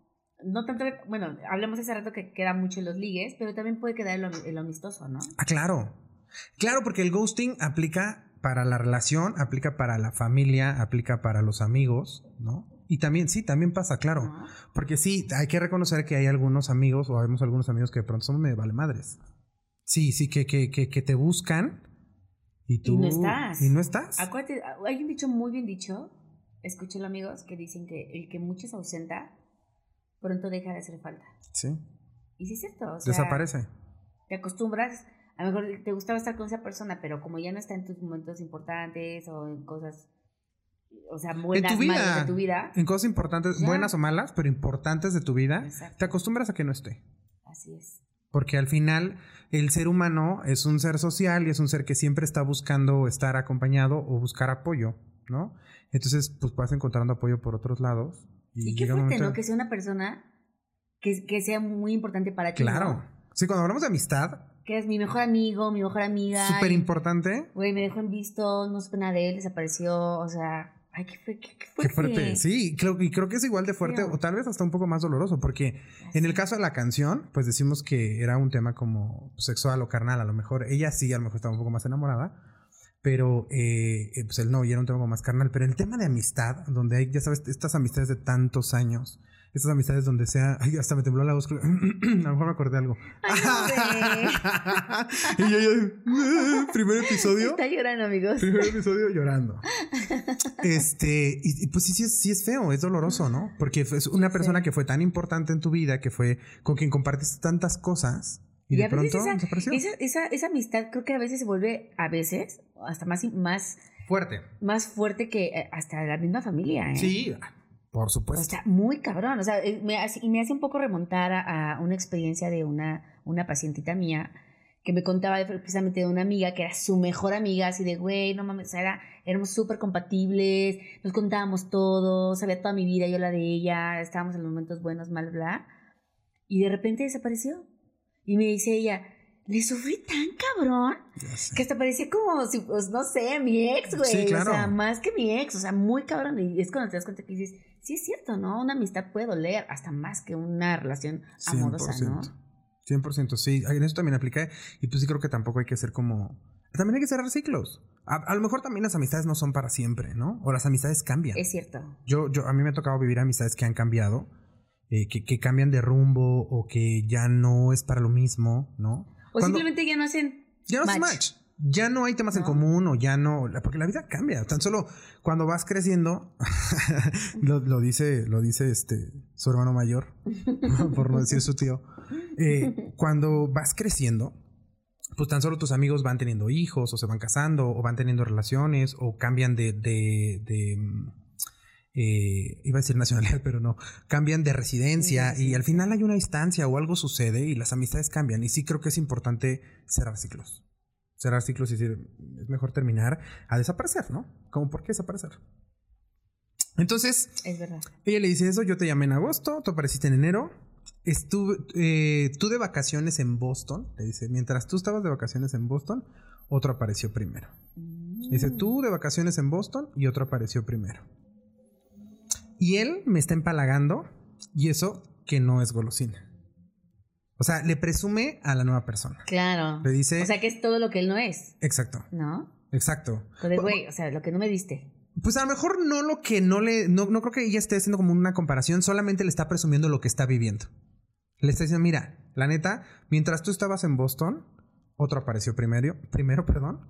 no tanto, bueno, hablamos hace rato que queda mucho en los ligues, pero también puede quedar en lo amistoso, ¿no? Ah, claro. Claro, porque el ghosting aplica para la relación, aplica para la familia, aplica para los amigos, ¿no? Y también, sí, también pasa, claro. Porque sí, hay que reconocer que hay algunos amigos o vemos algunos amigos que de pronto son me vale madres. Sí, sí, que, que, que, que te buscan y tú. no estás. Y no estás. Acuérdate, hay un dicho muy bien dicho, escúchalo amigos, que dicen que el que mucho se ausenta, pronto deja de hacer falta. Sí. Y sí es cierto, o sea, Desaparece. te acostumbras, a lo mejor te gustaba estar con esa persona, pero como ya no está en tus momentos importantes o en cosas, o sea, buenas, vida. malas de tu vida. En cosas importantes, Ya. buenas o malas, pero importantes de tu vida, Exacto. te acostumbras a que no esté. Así es. Porque al final el ser humano es un ser social y es un ser que siempre está buscando estar acompañado o buscar apoyo, ¿no? Entonces, pues vas encontrando apoyo por otros lados Y, qué fuerte, ¿no? Que sea una persona que, que, sea muy importante para ti. Claro. Sí, cuando hablamos de amistad. Que es mi mejor amigo, mi mejor amiga. Súper importante. Güey, me dejó en visto, no supe nada de él, desapareció, o sea. Ay, qué, fuerte. Qué fuerte. Sí, creo, y creo que es igual de fuerte, o tal vez hasta un poco más doloroso, porque en el caso de la canción, pues decimos que era un tema como sexual o carnal, a lo mejor. Ella sí, a lo mejor estaba un poco más enamorada pero eh, eh, pues él no, y era un tema más carnal. Pero el tema de amistad, donde hay, ya sabes, estas amistades de tantos años, estas amistades donde sea, ay, hasta me tembló la voz, a lo mejor me acordé algo. y yo, yo, primer episodio. Está llorando, amigos. Primer episodio llorando. Este, y, pues sí, sí es, sí es feo, es doloroso, ¿no? Porque es una persona que fue tan importante en tu vida, que fue con quien compartiste tantas cosas y, de pronto esa, esa, esa, amistad creo que a veces se vuelve, a veces, hasta más, más fuerte. Más fuerte que eh, hasta la misma familia. ¿eh? Sí, por supuesto. O sea, muy cabrón. O sea, eh, me hace, me hace un poco remontar a, una experiencia de una, una pacientita mía que me contaba precisamente de una amiga que era su mejor amiga, así de, güey, no mames, era, éramos súper compatibles, nos contábamos todo, sabía toda mi vida, yo la de ella, estábamos en los momentos buenos, mal, bla. Y de repente desapareció. Y me dice ella, le sufrí tan cabrón que hasta parecía como si, pues no sé, mi ex, güey. Sí, claro. O sea, más que mi ex, o sea, muy cabrón. Y es cuando te das cuenta que dices, sí es cierto, ¿no? Una amistad puede doler hasta más que una relación amorosa, 100%. ¿no? 100%, sí. En eso también aplica. Y pues sí creo que tampoco hay que ser como... También hay que cerrar ciclos. A, lo mejor también las amistades no son para siempre, ¿no? O las amistades cambian. Es cierto. Yo, yo, a mí me ha tocado vivir amistades que han cambiado eh, que, cambian de rumbo o que ya no es para lo mismo, ¿no? O simplemente ya no hacen. Ya no hacen match. Ya no hay temas en común o ya no. Porque la vida cambia. Tan solo cuando vas creciendo, lo, dice, lo dice este, su hermano mayor, por no decir su tío. Eh, cuando vas creciendo, pues tan solo tus amigos van teniendo hijos o se van casando o van teniendo relaciones o cambian de, de eh, iba a decir nacionalidad, pero no, cambian de residencia y al final hay una instancia o algo sucede y las amistades cambian. Y sí creo que es importante cerrar ciclos. Cerrar ciclos y decir, es mejor terminar a desaparecer, ¿no? Como, ¿por qué desaparecer? Entonces, es verdad. ella le dice eso, yo te llamé en agosto, tú apareciste en enero, estuve, eh, tú de vacaciones en Boston, le dice, mientras tú estabas de vacaciones en Boston, otro apareció primero. Dice, mm. tú de vacaciones en Boston y otro apareció primero. Y él me está empalagando y eso que no es golosina. O sea, le presume a la nueva persona. Claro. Le dice. O sea, que es todo lo que él no es. Exacto. ¿No? Exacto. Pues, güey, o sea, lo que no me diste. Pues a lo mejor no lo que no le. No, no creo que ella esté haciendo como una comparación, solamente le está presumiendo lo que está viviendo. Le está diciendo, mira, la neta, mientras tú estabas en Boston, otro apareció primero, primero, perdón,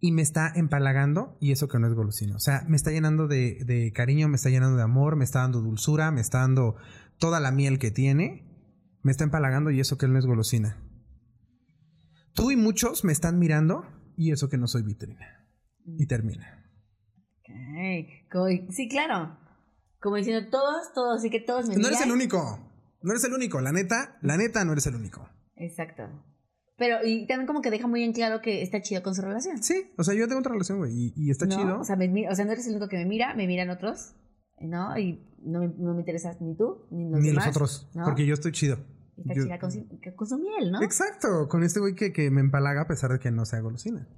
y me está empalagando y eso que no es golosina. O sea, me está llenando de, cariño, me está llenando de amor, me está dando dulzura, me está dando toda la miel que tiene, me está empalagando y eso que no es golosina. Tú y muchos me están mirando y eso que no soy vitrina. Y termina. Sí, claro. Como diciendo todos, todos, así que todos me No eres el único. No eres el único. La neta, la neta no eres el único. Exacto. Pero, y también como que deja muy en claro que está chido con su relación. Sí, o sea, yo tengo otra relación, güey, y, está chido. O sea, o sea, no eres el único que me mira, me miran otros, ¿no? Y no me, no me interesas ni tú, ni los Ni los otros, porque yo estoy chido. Está chida con, con, su miel, ¿no? Exacto, con este güey que, que me empalaga a pesar de que no sea golosina.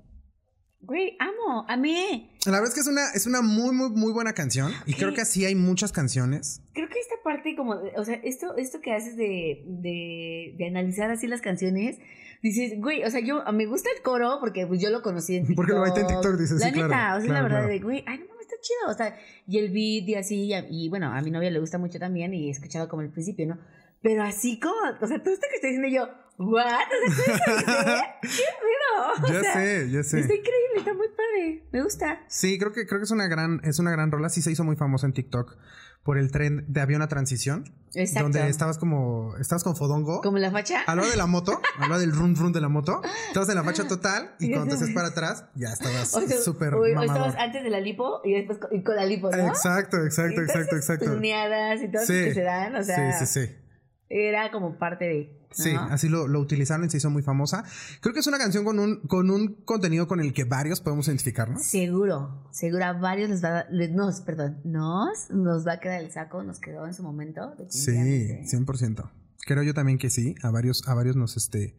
Güey, amo, amé. La verdad es que es una, es una muy, muy, muy buena canción. Y creo que así hay muchas canciones. Creo que esta parte, como, o sea, esto, esto que haces de, de, de analizar así las canciones, dices, güey, o sea, yo me gusta el coro porque pues yo lo conocí en TikTok. Porque lo baité en TikTok, dices, La sí, neta, claro, o sea, la verdad de, güey, ay, no, está chido, o sea, y el beat y así, y, bueno, a mi novia le gusta mucho también y he escuchado como el principio, ¿no? Pero así como, o sea, todo esto que estoy diciendo yo, ¿what? O sea, ¿qué pedo? Ya sé, ya sé. Está increíble, está muy padre, me gusta. Sí, creo que, creo que es una gran, es una gran rola, sí se hizo muy famosa en TikTok por el tren de avión a transición. Exacto. Donde estabas como, estabas con fodongo. Como la facha. A de la moto, a del run run de la moto. Estabas en la facha total y cuando te haces para atrás, ya estabas súper O estabas antes de la lipo y después con, la lipo, ¿no? Exacto, exacto, exacto, exacto. Tuneadas y todo sí. que se dan, o sea. Sí, sí, sí. Era como parte de... Sí, así lo, lo utilizaron y se hizo muy famosa. Creo que es una canción con un, con un contenido con el que varios podemos identificarnos. Seguro, seguro a varios les va a, les- nos, perdón, nos, nos va a quedar el saco, nos quedó en su momento. Sí, definitivamente. 100%. Creo yo también que sí. A varios, a varios nos, este,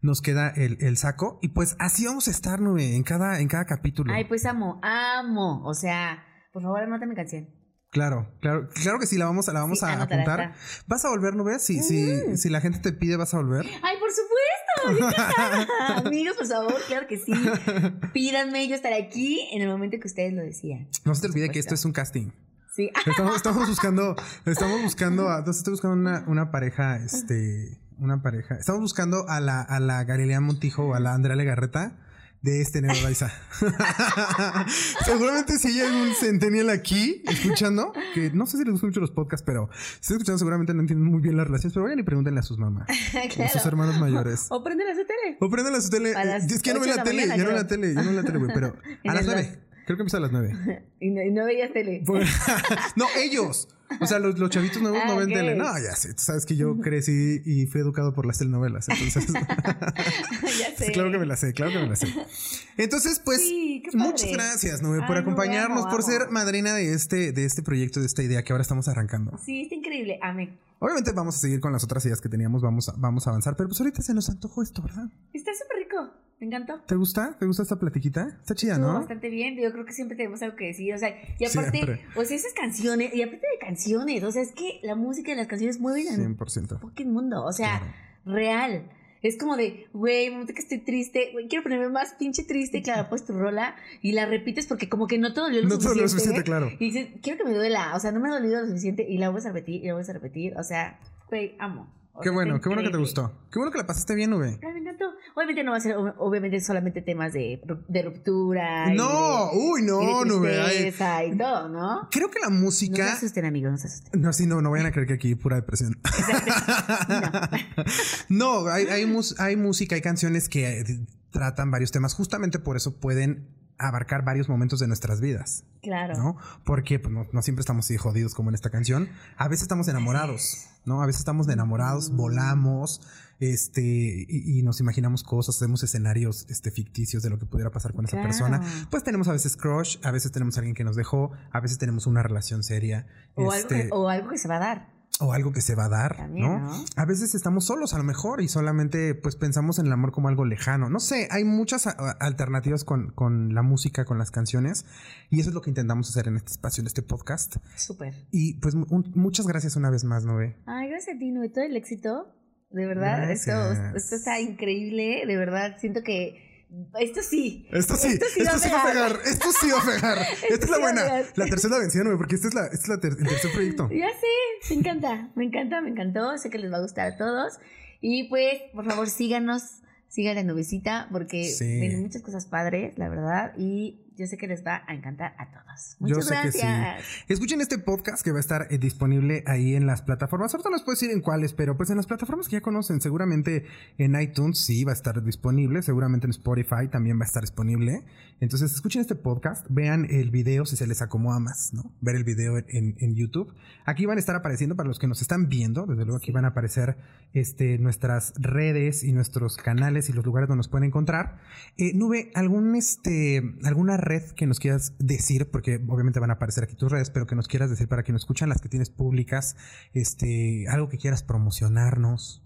nos queda el, el saco. Y pues así vamos a estar, Nube, en cada, en cada capítulo. Ay, pues amo, amo. O sea, por favor, anota mi canción. Claro, claro, claro que sí, la vamos, a- la vamos Sí, a apuntar. ¿Vas a volver, Nube? Si, si, Mm. si la gente te pide, ¿vas a volver? Ay, por supuesto. yo. Amigos, por favor, claro que sí. Pídanme, yo estaré aquí en el momento que ustedes lo decían. No se te olvide que esto es un casting. Sí. Estamos, estamos buscando, estamos buscando, a, entonces estoy buscando una, una pareja, este, una pareja. Estamos buscando a la, a la Galilea Montijo o a la Andrea Legarreta de este Neo Raiza. seguramente si hay algún centennial aquí escuchando, que no sé si les gustan mucho los podcasts, pero si están escuchando seguramente no entienden muy bien las relaciones, pero vayan y pregúntenle a sus mamás o a sus claro. hermanos mayores. O prenden a su tele. O prendan la su tele. A las Es que ya no ve la la tele, ya no ve la tele, ya no ve la tele, güey, pero a las nueve. Creo que empieza a las nueve. Y no, y no veías tele. Pues, no, ellos. O sea, los, los chavitos nuevos Ah, no ven ok. tele. No, ya sé. Tú sabes que yo crecí y fui educado por las telenovelas. Entonces, ya sé. claro que me la sé, claro que me la sé. Entonces, pues, Sí, muchas gracias, Nube, por Nube, acompañarnos, por ser madrina de este, de este proyecto, de esta idea que ahora estamos arrancando. Sí, está increíble. Amén. Obviamente vamos a seguir con las otras ideas que teníamos, vamos a, vamos a avanzar, pero pues ahorita se nos antojó esto, ¿verdad? Está súper rico. Me encantó. ¿Te gusta? ¿Te gusta esta platiquita? Está chida, Estuvo ¿no? bastante bien. Yo creo que siempre tenemos algo que decir. O sea, y aparte, Siempre. o sea, esas canciones, y aparte de canciones, o sea, es que la música y las canciones mueven al 100%. fucking mundo. O sea, Claro. real. Es como de, güey, momento que estoy triste, güey, quiero ponerme más pinche triste, claro, pues tu rola y la repites porque como que no te dolió lo No te suficiente. lo suficiente, claro. Y dices, quiero que me duela, o sea, no me ha dolido lo suficiente y la vuelves a repetir y la vuelves a repetir, o sea, güey, amo. Qué bueno, qué bueno que te gustó. Qué bueno que la pasaste bien, Nube. Ay, me encantó. Obviamente no va a ser, ob- obviamente, solamente temas de, de ruptura. y No, de- uy, y de no, Nube. ay. tristeza y todo, ¿no? Creo que la No se música. asusten, amigos, no se asusten. No, sí, no, no vayan a creer que aquí pura depresión. no, hay, hay, mus- hay música, hay canciones que eh, tratan varios temas. Justamente por eso pueden abarcar varios momentos de nuestras vidas, Claro. ¿no? Porque pues, no, no siempre estamos así jodidos como en esta canción. A veces estamos enamorados, ¿no? A veces estamos enamorados, volamos, este, y, y nos imaginamos cosas, hacemos escenarios este, ficticios de lo que pudiera pasar con esa persona. Pues tenemos a veces crush, a veces tenemos a alguien que nos dejó, a veces tenemos una relación seria. O, este, algo que, o algo que se va a dar. O algo que se va a dar, También, ¿no? ¿no? A veces estamos solos a lo mejor y solamente pues pensamos en el amor como algo lejano. No sé, hay muchas alternativas con, con la música, con las canciones y eso es lo que intentamos hacer en este espacio, en este podcast. Súper. Y pues un- muchas gracias una vez más, Nove. Ay, gracias a ti, Nube. Todo el éxito. De verdad, esto, esto está increíble. De verdad, siento que esto sí. Esto sí, Esto sí va a va a pegar. esto sí va a pegar. Esta es la sí buena. La tercera vencida, porque este es, la, este es la ter- el tercer proyecto. Ya sé, me encanta, me encanta, me encantó. Sé que les va a gustar a todos. Y pues, por favor, síganos, sigan la nubecita, porque Sí. vienen muchas cosas padres, la verdad. Y yo sé que les va a encantar a todos. Yo Muchas sé que sí. gracias. Escuchen este podcast que va a estar eh, disponible ahí en las plataformas. Ahorita no les puedo decir en cuáles, pero pues en las plataformas que ya conocen. Seguramente en iTunes sí va a estar disponible. Seguramente en Spotify también va a estar disponible. Entonces escuchen este podcast, vean el video si se les acomoda más, ¿no? Ver el video en, en YouTube. Aquí van a estar apareciendo para los que nos están viendo. Desde luego aquí van a aparecer este, nuestras redes y nuestros canales y los lugares donde nos pueden encontrar. Eh, Nube, ¿algún, este, ¿alguna red que nos quieras decir? Porque obviamente van a aparecer aquí tus redes, pero que nos quieras decir para que nos escuchan las que tienes públicas, este, algo que quieras promocionarnos.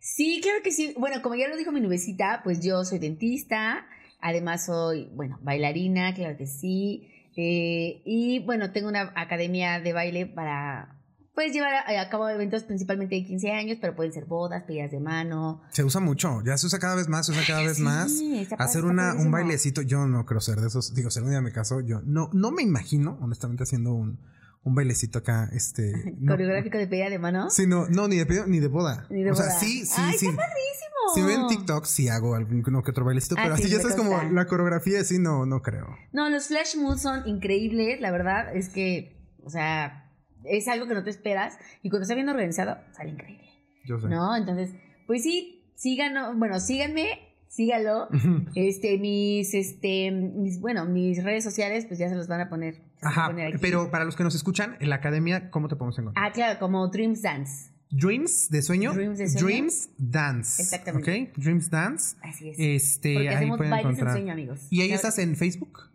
Sí, claro que sí. Bueno, como ya lo dijo mi nubecita, pues yo soy dentista, además soy, bueno, bailarina, claro que sí. Eh, y bueno, tengo una academia de baile para, pues, llevar a, a cabo eventos principalmente de 15 años, pero pueden ser bodas, pedidas de mano. Se usa mucho, ya se usa cada vez más, se usa cada vez Sí, más. Hacer una, un bailecito, yo no creo ser de esos, digo, si algún día me caso, yo no, no me imagino, honestamente, haciendo un, un bailecito acá, este... no- Coreográfico de pedida de mano. Sí, no, no, ni de pedido, ni de boda. Ni de o sea, sí, sí, Ay, sí. está padrísimo. Si ven TikTok, sí hago algún uno que otro bailecito, Ah, pero sí, así ya estás como la coreografía, sí, no, no creo. No, los flash moves son increíbles, la verdad es que, o sea, es algo que no te esperas y cuando está bien organizado, sale increíble. Yo sé. ¿No? Entonces, pues sí, síganos, bueno, síganme, sígalo. Este, mis, este, mis, bueno, mis redes sociales, pues ya se los van a poner. a Ajá, poner aquí. pero para los que nos escuchan, en la academia, ¿cómo te podemos encontrar? Ah, claro, como Dreams Dance. Dreams de sueño. Dreams de sueño. Dreams Dance. Exactamente. Ok, Dreams Dance. Así es. Este, Porque ahí hacemos pueden bailes encontrar. en sueño, amigos. ¿Y ahí Claro estás en Facebook?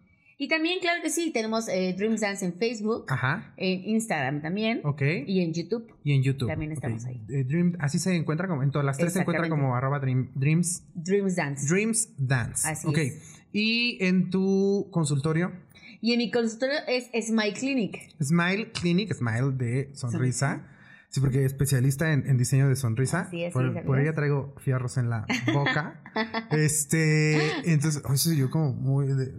Y también, claro que sí, tenemos eh, Dreams Dance en Facebook, Ajá. en Instagram también Ok. y en YouTube. Y en YouTube. También estamos ahí. Eh, Dream, así se encuentra como en todas las tres se encuentra como arroba dream- dreams, Dreams Dance. dreams dance. Así ok. es. Y en tu consultorio, Y en mi consultorio es Smile Clinic. Smile Clinic, Smile de sonrisa. Sí, porque especialista en, en diseño de sonrisa. Así es, por, sí, por ella traigo fierros en la boca. este, entonces, oh, soy yo como muy de-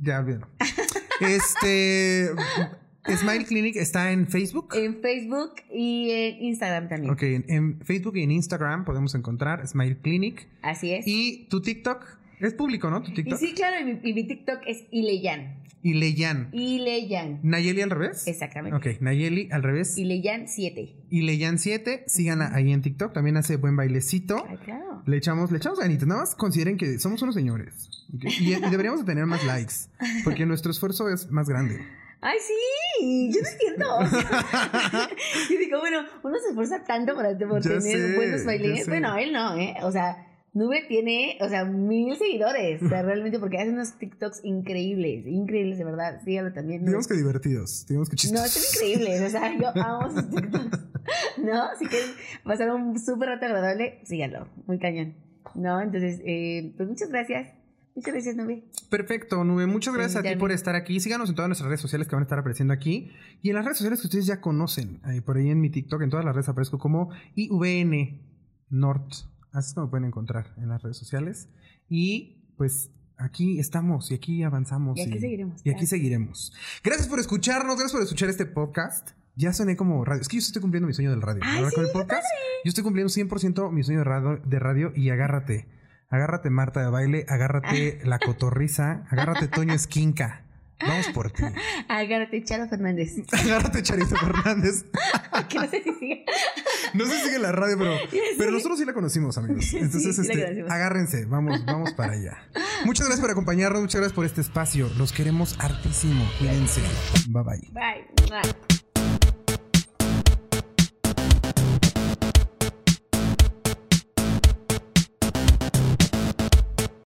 ya olvídalo. Este, Smile Clinic está en Facebook. En Facebook y en Instagram también. Ok, en, en Facebook y en Instagram podemos encontrar Smile Clinic. Así es. Y tu TikTok es público, ¿no? Tu Y TikTok. sí, claro, y mi, y mi TikTok es Ileyan. Y Leyan. Ileyan. Nayeli al revés. Exactamente. Ok, Nayeli al revés. Ileyan 7. Y Leyan 7, síganla ahí en TikTok. También hace buen bailecito. Ay, claro. Le echamos, le echamos ganitas. Nada más consideren que somos unos señores. Y, y deberíamos de tener más likes. Porque nuestro esfuerzo es más grande. Ay, sí, yo no entiendo. Yo digo, bueno, uno se esfuerza tanto para por Ya tener sé, buenos bailes. Bueno, él no, ¿eh? O sea, Nube tiene, o sea, mil seguidores. O sea, realmente porque hace unos TikToks increíbles, increíbles, de verdad. Sígalo también. Nube. Digamos que divertidos. Digamos que No, chistosos. son increíbles. O sea, yo amo sus TikToks. ¿No? Si quieren pasar un súper rato agradable, síganlo. Muy cañón. ¿No? Entonces, eh, pues muchas gracias. Muchas gracias, Nube. Perfecto, Nube. Muchas gracias a ti por estar aquí. Síganos en todas nuestras redes sociales que van a estar apareciendo aquí. Y en las redes sociales que ustedes ya conocen. Ahí por ahí en mi TikTok, en todas las redes aparezco como IVN Nort. Así es como me pueden encontrar en las redes sociales. Y pues aquí estamos y aquí avanzamos. Y aquí seguiremos. Y aquí seguiremos. Gracias por escucharnos, gracias por escuchar este podcast. Ya soné como radio. Es que yo estoy cumpliendo mi sueño del radio. Ay, Ahora sí, con el podcast, yo estoy cumpliendo 100% mi sueño de radio, de radio y agárrate. Agárrate Marta de baile, agárrate la cotorriza, agárrate Toño Esquinca. Vamos por ti. Agárrate, Charo Fernández. Agárrate Charito Fernández. que no sé si sigue. No sé si sigue la radio, pero, pero nosotros sí la conocimos, amigos. Entonces, sí este, agárrense, vamos, vamos para allá. Muchas gracias por acompañarnos, muchas gracias por este espacio. Los queremos hartísimo. Cuídense. Bye bye. Bye. Bye.